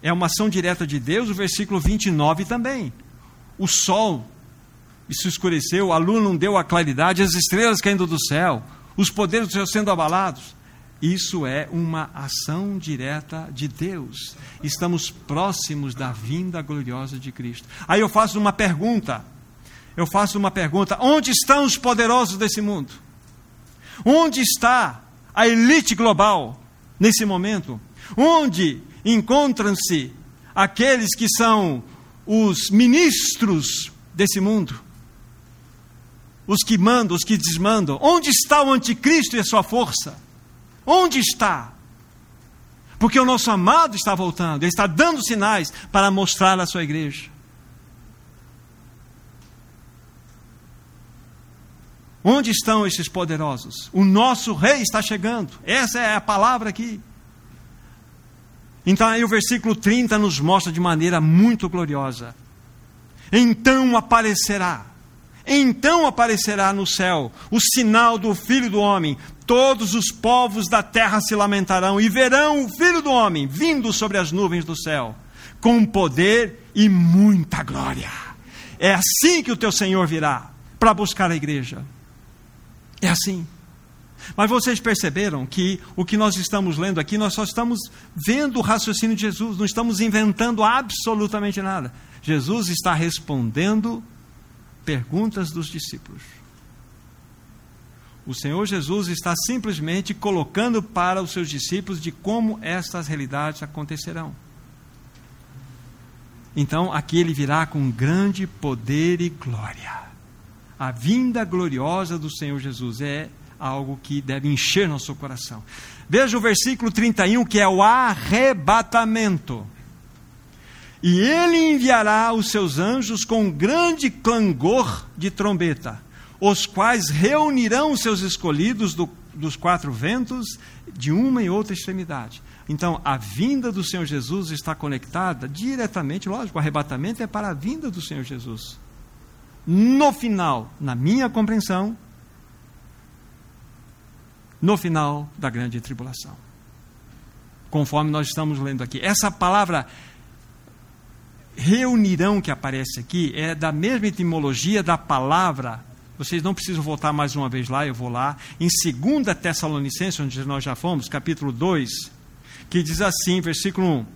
É uma ação direta de Deus, o versículo 29 também. O sol se escureceu, a lua não deu a claridade, as estrelas caindo do céu, os poderes do céu sendo abalados. Isso é uma ação direta de Deus. Estamos próximos da vinda gloriosa de Cristo. Aí eu faço uma pergunta. Eu faço uma pergunta: onde estão os poderosos desse mundo? Onde está a elite global nesse momento? Onde encontram-se aqueles que são os ministros desse mundo? Os que mandam, os que desmandam. Onde está o anticristo e a sua força? Onde está? Porque o nosso amado está voltando, ele está dando sinais para mostrar à sua igreja. Onde estão esses poderosos? O nosso rei está chegando. Essa é a palavra aqui. Então aí o versículo 30 nos mostra de maneira muito gloriosa. Então aparecerá, então aparecerá no céu o sinal do Filho do Homem. Todos os povos da terra se lamentarão e verão o Filho do Homem vindo sobre as nuvens do céu, com poder e muita glória. É assim que o teu Senhor virá para buscar a igreja. É assim. Mas vocês perceberam que o que nós estamos lendo aqui, nós só estamos vendo o raciocínio de Jesus, não estamos inventando absolutamente nada. Jesus está respondendo perguntas dos discípulos. O Senhor Jesus está simplesmente colocando para os seus discípulos de como estas realidades acontecerão. Então, aqui ele virá com grande poder e glória. A vinda gloriosa do Senhor Jesus é algo que deve encher nosso coração. Veja o versículo 31, que é o arrebatamento. E ele enviará os seus anjos com grande clangor de trombeta, os quais reunirão seus escolhidos do, dos quatro ventos de uma e outra extremidade. Então, a vinda do Senhor Jesus está conectada diretamente, lógico, o arrebatamento é para a vinda do Senhor Jesus. No final, na minha compreensão, no final da grande tribulação. Conforme nós estamos lendo aqui. Essa palavra reunirão que aparece aqui é da mesma etimologia da palavra. Vocês não precisam voltar mais uma vez lá, eu vou lá. Em 2 Tessalonicenses, onde nós já fomos, capítulo 2, que diz assim, versículo 1.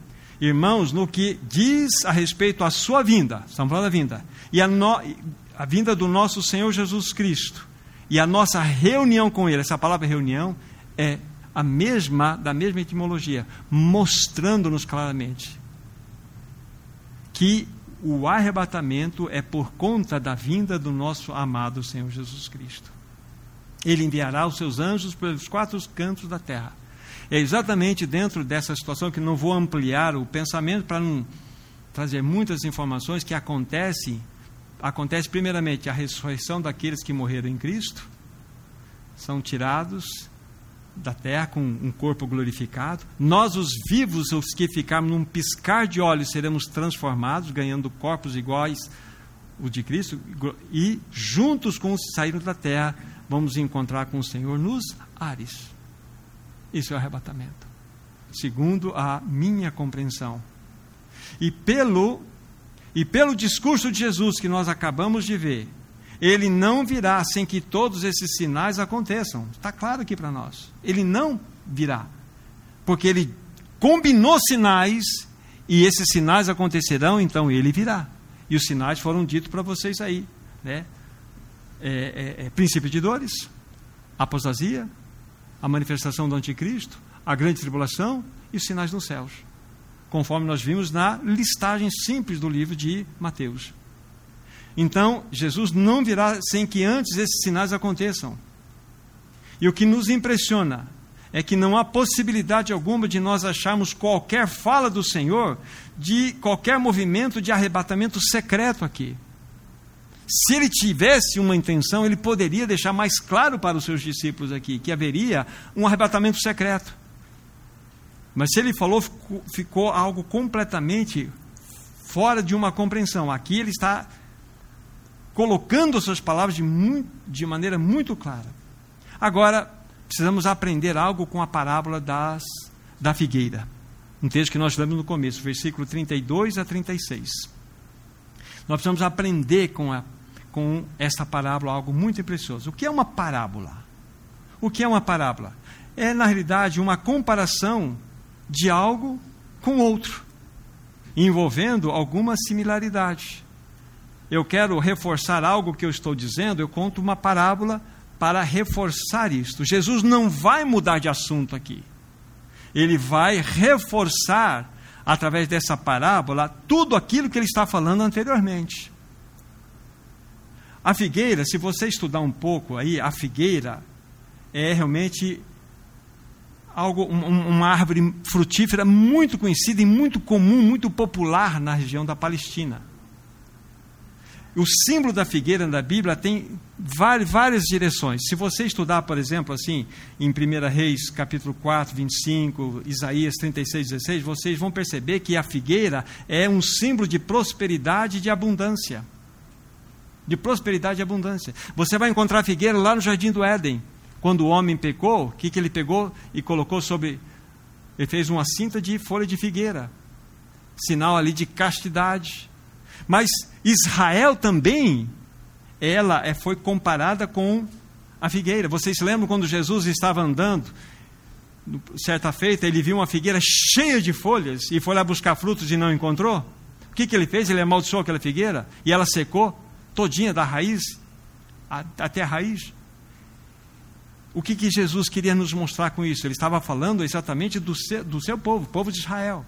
Irmãos, no que diz a respeito à sua vinda, estamos falando da vinda, e a, no, a vinda do nosso Senhor Jesus Cristo, e a nossa reunião com Ele, essa palavra reunião é a mesma, da mesma etimologia, mostrando-nos claramente que o arrebatamento é por conta da vinda do nosso amado Senhor Jesus Cristo. Ele enviará os seus anjos pelos quatro cantos da terra. É exatamente dentro dessa situação que não vou ampliar o pensamento para não trazer muitas informações que acontece acontece primeiramente a ressurreição daqueles que morreram em Cristo, são tirados da terra com um corpo glorificado. Nós, os vivos, os que ficarmos num piscar de olhos, seremos transformados, ganhando corpos iguais o de Cristo, e juntos com os que saíram da terra, vamos encontrar com o Senhor nos ares. Isso é o arrebatamento, segundo a minha compreensão. E pelo e pelo discurso de Jesus que nós acabamos de ver, ele não virá sem que todos esses sinais aconteçam. Está claro aqui para nós. Ele não virá. Porque ele combinou sinais e esses sinais acontecerão, então ele virá. E os sinais foram ditos para vocês aí. Né? É, é, é, princípio de dores, apostasia, a manifestação do anticristo, a grande tribulação e os sinais nos céus. Conforme nós vimos na listagem simples do livro de Mateus. Então, Jesus não virá sem que antes esses sinais aconteçam. E o que nos impressiona é que não há possibilidade alguma de nós acharmos qualquer fala do Senhor de qualquer movimento de arrebatamento secreto aqui. Se ele tivesse uma intenção, ele poderia deixar mais claro para os seus discípulos aqui que haveria um arrebatamento secreto. Mas se ele falou, ficou, algo completamente fora de uma compreensão. Aqui ele está colocando as suas palavras de, muito, de maneira muito clara. Agora, precisamos aprender algo com a parábola das, da figueira. Um texto que nós lemos no começo, versículo 32 a 36. Nós precisamos aprender com, a, com essa parábola algo muito precioso. O que é uma parábola? O que é uma parábola? É, na realidade, uma comparação de algo com outro, envolvendo alguma similaridade. Eu quero reforçar algo que eu estou dizendo, eu conto uma parábola para reforçar isto. Jesus não vai mudar de assunto aqui. Ele vai reforçar, através dessa parábola, tudo aquilo que ele está falando anteriormente. A figueira, se você estudar um pouco aí, a figueira é realmente algo, um, uma árvore frutífera muito conhecida e muito comum, muito popular na região da Palestina. O símbolo da figueira na Bíblia tem várias, direções. Se você estudar, por exemplo, assim, em 1 Reis, capítulo 4, 25, Isaías 36, 16, vocês vão perceber que a figueira é um símbolo de prosperidade e de abundância. De prosperidade e abundância. Você vai encontrar a figueira lá no Jardim do Éden. Quando o homem pecou, o que, que ele pegou e colocou sobre. Ele fez uma cinta de folha de figueira sinal ali de castidade. Mas Israel também, ela é, foi comparada com a figueira. Vocês lembram quando Jesus estava andando? Certa feita, ele viu uma figueira cheia de folhas e foi lá buscar frutos e não encontrou? O que, que ele fez? Ele amaldiçoou aquela figueira e ela secou todinha da raiz até a raiz. O que, que Jesus queria nos mostrar com isso? Ele estava falando exatamente do seu, do seu povo, povo de Israel.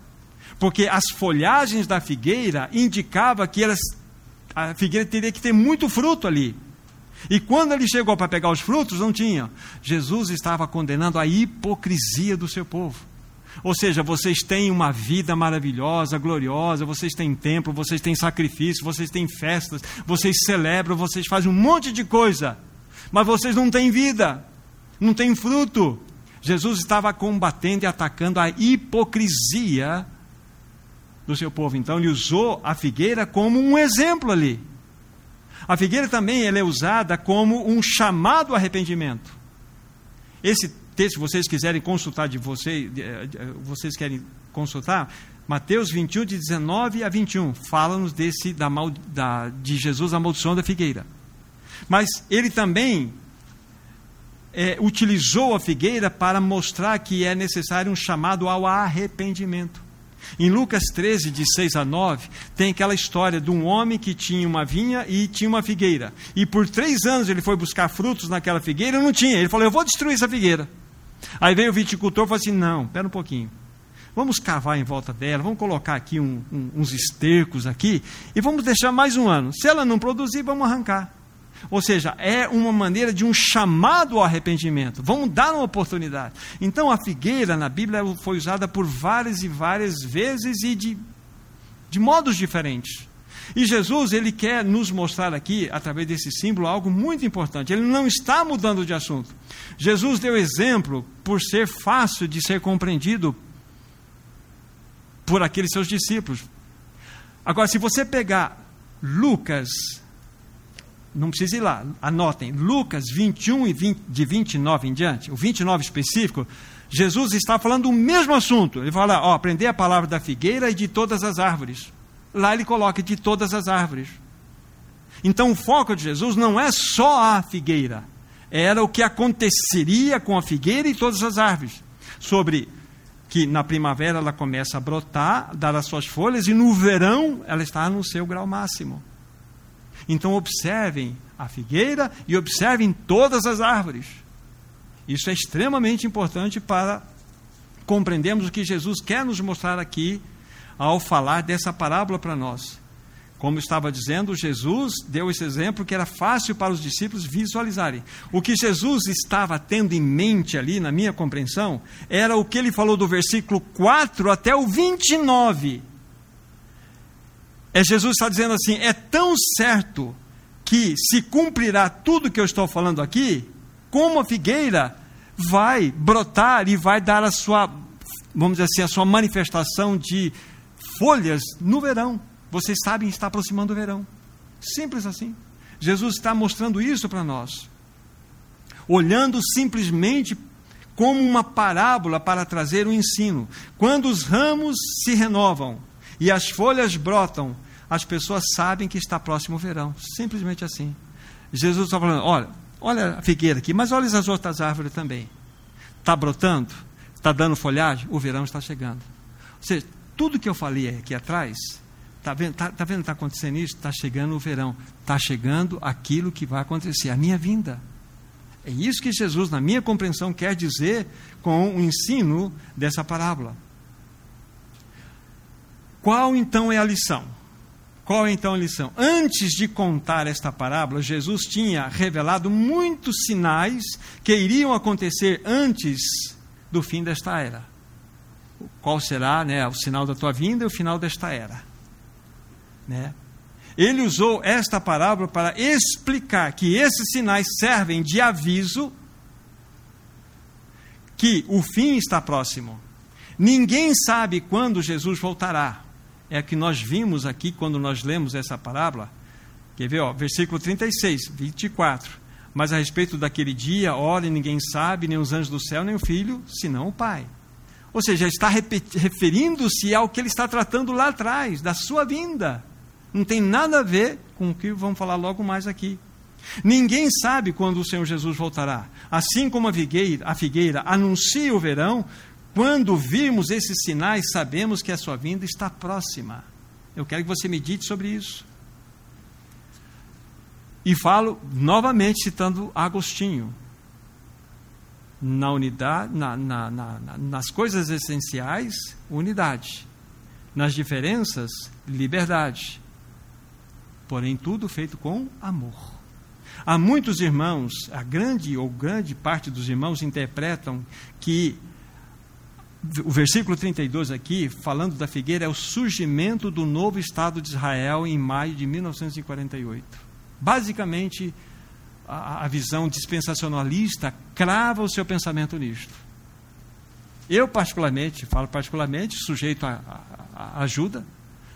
Porque as folhagens da figueira indicavam que elas, a figueira teria que ter muito fruto ali. E quando ele chegou para pegar os frutos, não tinha. Jesus estava condenando a hipocrisia do seu povo. Ou seja, vocês têm uma vida maravilhosa, gloriosa, vocês têm templo, vocês têm sacrifício, vocês têm festas, vocês celebram, vocês fazem um monte de coisa, mas vocês não têm vida não tem fruto. Jesus estava combatendo e atacando a hipocrisia do seu povo. Então ele usou a figueira como um exemplo ali. A figueira também ela é usada como um chamado arrependimento. Esse texto, se vocês quiserem consultar de vocês, vocês querem consultar, Mateus 21, de 19 a 21, fala-nos desse, da, da, de Jesus, a maldição da figueira. Mas ele também é, utilizou a figueira para mostrar que é necessário um chamado ao arrependimento. Em Lucas 13, de 6 a 9, tem aquela história de um homem que tinha uma vinha e tinha uma figueira. E por três anos ele foi buscar frutos naquela figueira e não tinha. Ele falou: Eu vou destruir essa figueira. Aí veio o viticultor e falou assim: Não, espera um pouquinho. Vamos cavar em volta dela, vamos colocar aqui um, um, uns estercos aqui e vamos deixar mais um ano. Se ela não produzir, vamos arrancar. Ou seja, é uma maneira de um chamado ao arrependimento. Vamos dar uma oportunidade. Então, a figueira na Bíblia foi usada por várias e várias vezes e de, de modos diferentes. E Jesus, ele quer nos mostrar aqui, através desse símbolo, algo muito importante. Ele não está mudando de assunto. Jesus deu exemplo por ser fácil de ser compreendido por aqueles seus discípulos. Agora, se você pegar Lucas não precisa ir lá, anotem, Lucas 21 e 20, de 29 em diante, o 29 específico, Jesus está falando do mesmo assunto. Ele fala, ó, aprender a palavra da figueira e de todas as árvores. Lá ele coloca de todas as árvores. Então o foco de Jesus não é só a figueira, era o que aconteceria com a figueira e todas as árvores. Sobre que na primavera ela começa a brotar, dar as suas folhas, e no verão ela está no seu grau máximo. Então observem a figueira e observem todas as árvores. Isso é extremamente importante para compreendermos o que Jesus quer nos mostrar aqui ao falar dessa parábola para nós. Como estava dizendo, Jesus deu esse exemplo que era fácil para os discípulos visualizarem. O que Jesus estava tendo em mente ali, na minha compreensão, era o que ele falou do versículo 4 até o 29. É Jesus está dizendo assim: é tão certo que se cumprirá tudo que eu estou falando aqui, como a figueira vai brotar e vai dar a sua, vamos dizer assim, a sua manifestação de folhas no verão. Vocês sabem, está aproximando o verão. Simples assim. Jesus está mostrando isso para nós. Olhando simplesmente como uma parábola para trazer um ensino. Quando os ramos se renovam e as folhas brotam, as pessoas sabem que está próximo o verão. Simplesmente assim. Jesus está falando: olha, olha a figueira aqui, mas olha as outras árvores também. Está brotando? Está dando folhagem? O verão está chegando. Ou seja, tudo que eu falei aqui atrás, está vendo? Está tá? Está acontecendo isso? Está chegando o verão. Está chegando aquilo que vai acontecer, a minha vinda. É isso que Jesus, na minha compreensão, quer dizer com o ensino dessa parábola. Qual então é a lição? Qual é então a lição? Antes de contar esta parábola, Jesus tinha revelado muitos sinais que iriam acontecer antes do fim desta era. Qual será né, o sinal da tua vinda e o final desta era? Né? Ele usou esta parábola para explicar que esses sinais servem de aviso que o fim está próximo. Ninguém sabe quando Jesus voltará é a que nós vimos aqui quando nós lemos essa parábola. Quer ver, ó, versículo 36, 24. Mas a respeito daquele dia, ora, ninguém sabe, nem os anjos do céu, nem o filho, senão o Pai. Ou seja, está referindo-se ao que ele está tratando lá atrás, da sua vinda. Não tem nada a ver com o que vamos falar logo mais aqui. Ninguém sabe quando o Senhor Jesus voltará. Assim como a figueira, a figueira anuncia o verão, quando virmos esses sinais, sabemos que a sua vinda está próxima. Eu quero que você medite sobre isso. E falo novamente citando Agostinho. Na unidade, na, na, na, nas coisas essenciais, unidade. Nas diferenças, liberdade. Porém, tudo feito com amor. Há muitos irmãos, a grande ou grande parte dos irmãos interpretam que o versículo 32 aqui, falando da figueira, é o surgimento do novo Estado de Israel em maio de 1948. Basicamente, a, a visão dispensacionalista crava o seu pensamento nisto. Eu, particularmente, falo particularmente, sujeito a ajuda,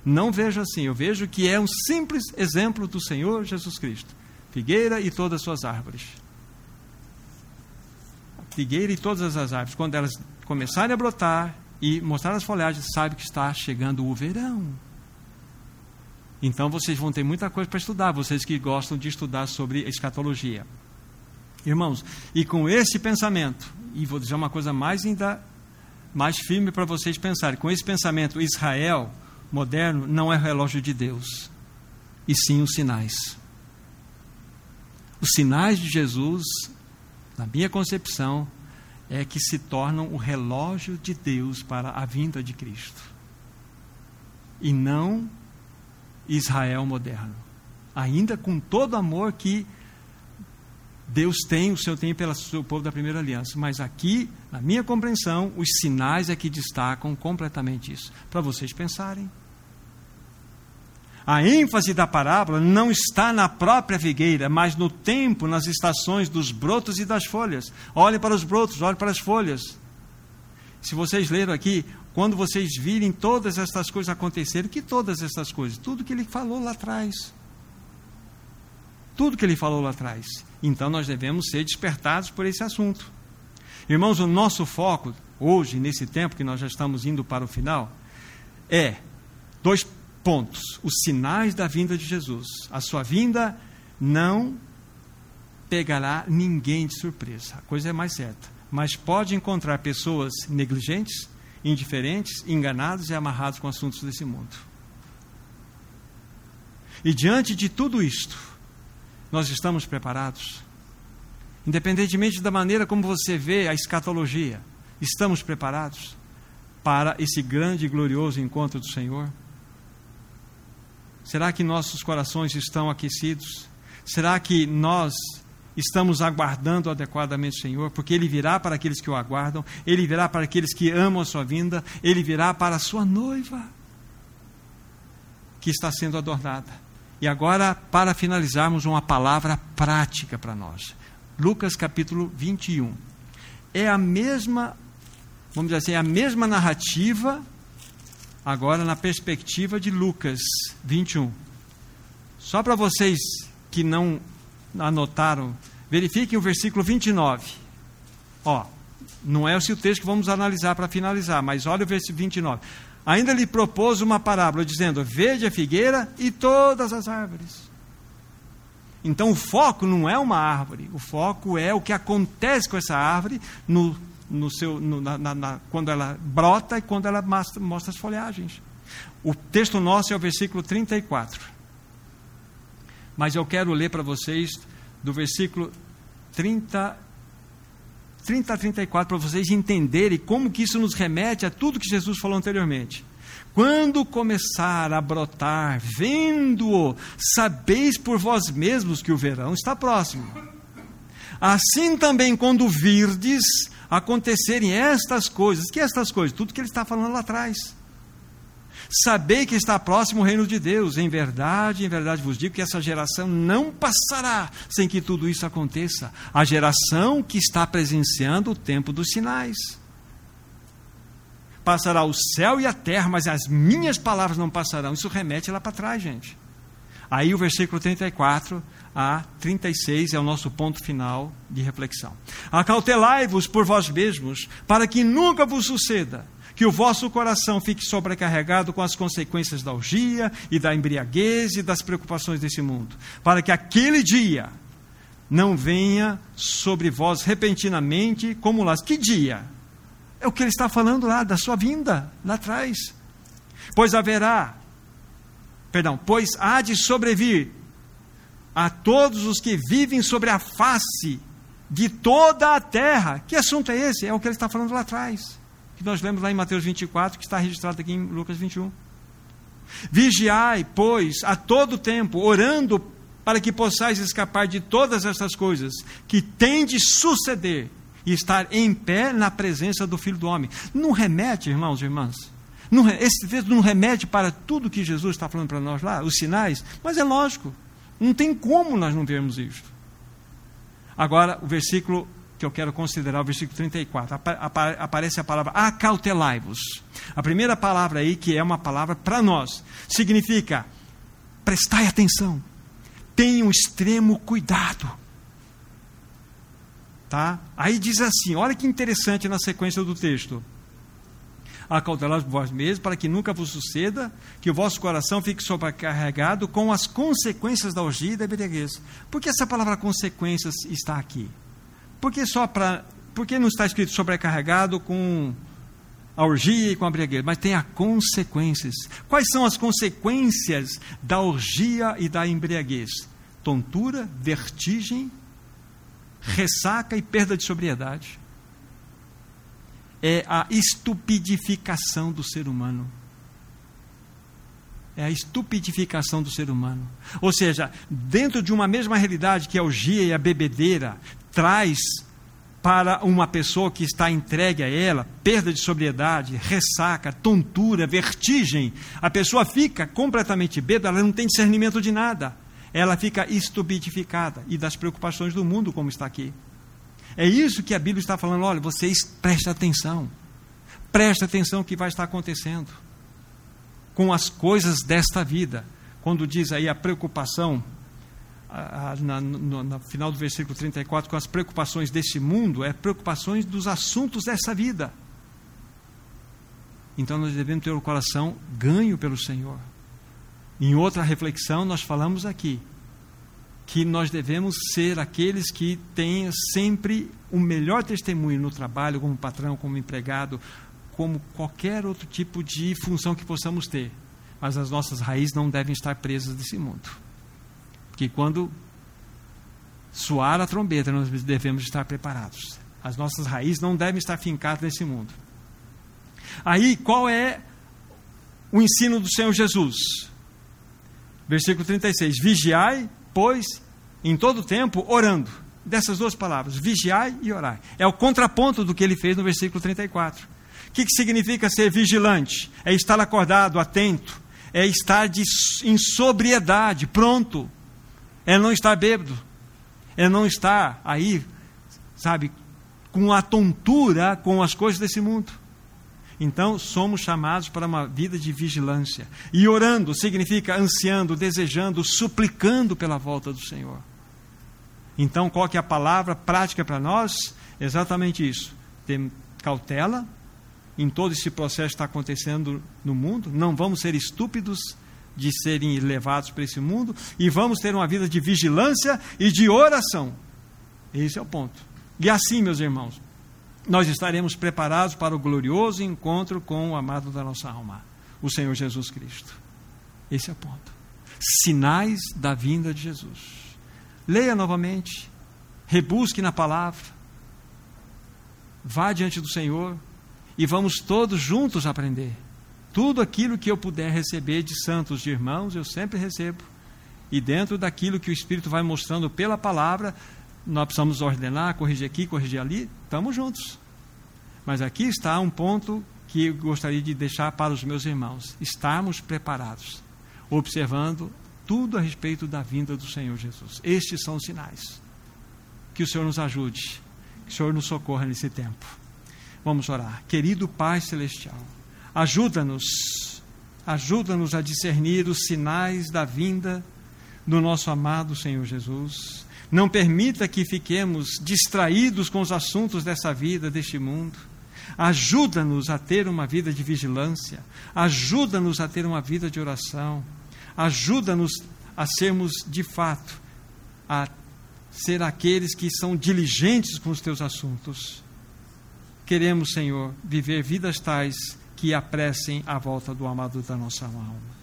não vejo assim. Eu vejo que é um simples exemplo do Senhor Jesus Cristo. Figueira e todas as suas árvores. Figueira e todas as árvores, quando elas começarem a brotar e mostrar as folhagens, sabe que está chegando o verão. Então vocês vão ter muita coisa para estudar, vocês que gostam de estudar sobre escatologia. Irmãos, e com esse pensamento, e vou dizer uma coisa mais ainda mais firme para vocês pensarem, com esse pensamento, Israel moderno não é relógio de Deus, e sim os sinais. Os sinais de Jesus, na minha concepção, é que se tornam o relógio de Deus para a vinda de Cristo. E não Israel moderno. Ainda com todo amor que Deus tem, o Senhor tem pelo seu povo da primeira aliança. Mas aqui, na minha compreensão, os sinais é que destacam completamente isso. Para vocês pensarem. A ênfase da parábola não está na própria figueira, mas no tempo, nas estações dos brotos e das folhas. Olhem para os brotos, olhem para as folhas. Se vocês leram aqui, quando vocês virem todas estas coisas acontecerem, que todas estas coisas? Tudo que ele falou lá atrás. Tudo que ele falou lá atrás. Então nós devemos ser despertados por esse assunto. Irmãos, o nosso foco, hoje, nesse tempo que nós já estamos indo para o final, é dois pontos, os sinais da vinda de Jesus. A sua vinda não pegará ninguém de surpresa, a coisa é mais certa. Mas pode encontrar pessoas negligentes, indiferentes, enganados e amarrados com assuntos desse mundo. E diante de tudo isto, nós estamos preparados? Independentemente da maneira como você vê a escatologia, estamos preparados para esse grande e glorioso encontro do Senhor? Será que nossos corações estão aquecidos? Será que nós estamos aguardando adequadamente o Senhor? Porque Ele virá para aqueles que o aguardam, Ele virá para aqueles que amam a sua vinda, Ele virá para a sua noiva, que está sendo adornada. E agora, para finalizarmos, uma palavra prática para nós. Lucas capítulo 21. É a mesma, vamos dizer assim, é a mesma narrativa agora na perspectiva de Lucas 21. Só para vocês que não anotaram, verifiquem o versículo 29. Ó, Não é o texto que vamos analisar para finalizar, mas olha o versículo 29. Ainda lhe propôs uma parábola, dizendo: Vede a figueira e todas as árvores. Então o foco não é uma árvore, o foco é o que acontece com essa árvore no, no seu, no, na, na, quando ela brota e quando ela mostra, mostra as folhagens. O texto nosso é o versículo 34. Mas eu quero ler para vocês do versículo 30, 30 a 34 para vocês entenderem como que isso nos remete a tudo que Jesus falou anteriormente. Quando começar a brotar, vendo-o, sabeis por vós mesmos que o verão está próximo. Assim também, quando virdes acontecerem estas coisas, que estas coisas? Tudo que ele está falando lá atrás. Sabei que está próximo o reino de Deus. Em verdade, em verdade vos digo que essa geração não passará sem que tudo isso aconteça. A geração que está presenciando o tempo dos sinais. Passará o céu e a terra, mas as minhas palavras não passarão. Isso remete lá para trás, gente. Aí o versículo 34 a 36 é o nosso ponto final de reflexão. Acautelai-vos por vós mesmos, para que nunca vos suceda que o vosso coração fique sobrecarregado com as consequências da orgia e da embriaguez e das preocupações desse mundo, para que aquele dia não venha sobre vós repentinamente como lá. Que dia? É o que ele está falando lá, da sua vinda, lá atrás. Pois haverá, perdão, pois há de sobrevir a todos os que vivem sobre a face de toda a terra. Que assunto é esse? É o que ele está falando lá atrás. Que nós lemos lá em Mateus 24, que está registrado aqui em Lucas 21. Vigiai, pois, a todo tempo, orando para que possais escapar de todas essas coisas que tem de suceder e estar em pé na presença do Filho do Homem. Não remete, irmãos e irmãs? Não, esse texto não remete para tudo que Jesus está falando para nós lá, os sinais, mas é lógico, não tem como nós não vermos isso. Agora, o versículo que eu quero considerar, o versículo 34, aparece a palavra acautelai-vos. A primeira palavra aí, que é uma palavra para nós, significa prestai atenção, tenham extremo cuidado Tá? Aí diz assim: olha que interessante na sequência do texto. Acautelados vós mesmos, para que nunca vos suceda que o vosso coração fique sobrecarregado com as consequências da orgia e da embriaguez. Por que essa palavra consequências está aqui? Por que, só pra, por que não está escrito sobrecarregado com a orgia e com a embriaguez? Mas tem as consequências. Quais são as consequências da orgia e da embriaguez? Tontura, vertigem ressaca e perda de sobriedade. É a estupidificação do ser humano. É a estupidificação do ser humano. Ou seja, dentro de uma mesma realidade que a orgia e a bebedeira traz para uma pessoa que está entregue a ela, perda de sobriedade, ressaca, tontura, vertigem, a pessoa fica completamente bêbada, ela não tem discernimento de nada ela fica estupidificada e das preocupações do mundo, como está aqui. É isso que a Bíblia está falando. Olha, vocês prestem atenção. Preste atenção o que vai estar acontecendo com as coisas desta vida. Quando diz aí a preocupação, na, no, no, final do versículo 34, com as preocupações desse mundo, é preocupações dos assuntos dessa vida. Então nós devemos ter o coração ganho pelo Senhor. Em outra reflexão, nós falamos aqui que nós devemos ser aqueles que têm sempre o melhor testemunho no trabalho, como patrão, como empregado, como qualquer outro tipo de função que possamos ter. Mas as nossas raízes não devem estar presas nesse mundo. Porque quando soar a trombeta, nós devemos estar preparados. As nossas raízes não devem estar fincadas nesse mundo. Aí, qual é o ensino do Senhor Jesus? Versículo 36. Vigiai, pois, em todo tempo, orando. Dessas duas palavras, vigiai e orai. É o contraponto do que ele fez no versículo 34. O que, que significa ser vigilante? É estar acordado, atento. É estar de, em sobriedade, pronto. É não estar bêbado. É não estar aí, sabe, com a tontura com as coisas desse mundo. Então, somos chamados para uma vida de vigilância. E orando significa ansiando, desejando, suplicando pela volta do Senhor. Então, qual que é a palavra prática para nós? Exatamente isso. ter cautela em todo esse processo que está acontecendo no mundo, não vamos ser estúpidos de serem levados para esse mundo e vamos ter uma vida de vigilância e de oração. Esse é o ponto. E assim, meus irmãos, nós estaremos preparados para o glorioso encontro com o amado da nossa alma, o Senhor Jesus Cristo. Esse é o ponto. Sinais da vinda de Jesus. Leia novamente, rebusque na palavra, vá diante do Senhor e vamos todos juntos aprender. Tudo aquilo que eu puder receber de santos, de irmãos, eu sempre recebo. E dentro daquilo que o Espírito vai mostrando pela palavra, nós precisamos ordenar, corrigir aqui, corrigir ali, estamos juntos. Mas aqui está um ponto que eu gostaria de deixar para os meus irmãos: estarmos preparados, observando tudo a respeito da vinda do Senhor Jesus. Estes são os sinais. Que o Senhor nos ajude, que o Senhor nos socorra nesse tempo. Vamos orar. Querido Pai Celestial, ajuda-nos, ajuda-nos a discernir os sinais da vinda do nosso amado Senhor Jesus não permita que fiquemos distraídos com os assuntos dessa vida, deste mundo. Ajuda-nos a ter uma vida de vigilância. Ajuda-nos a ter uma vida de oração. Ajuda-nos a sermos, de fato, a ser aqueles que são diligentes com os teus assuntos. Queremos, Senhor, viver vidas tais que apressem a volta do amado da nossa alma.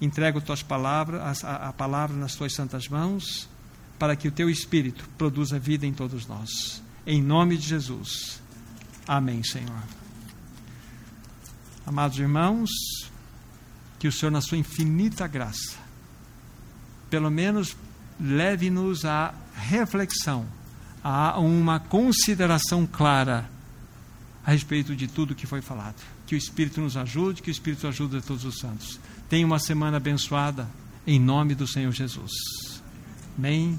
Entrego tuas palavras, a, a palavra nas tuas santas mãos para que o teu Espírito produza vida em todos nós. Em nome de Jesus. Amém, Senhor. Amados irmãos, que o Senhor, na sua infinita graça, pelo menos leve-nos à reflexão, a uma consideração clara a respeito de tudo que foi falado. Que o Espírito nos ajude, que o Espírito ajude a todos os santos. Tenha uma semana abençoada, em nome do Senhor Jesus. Amém.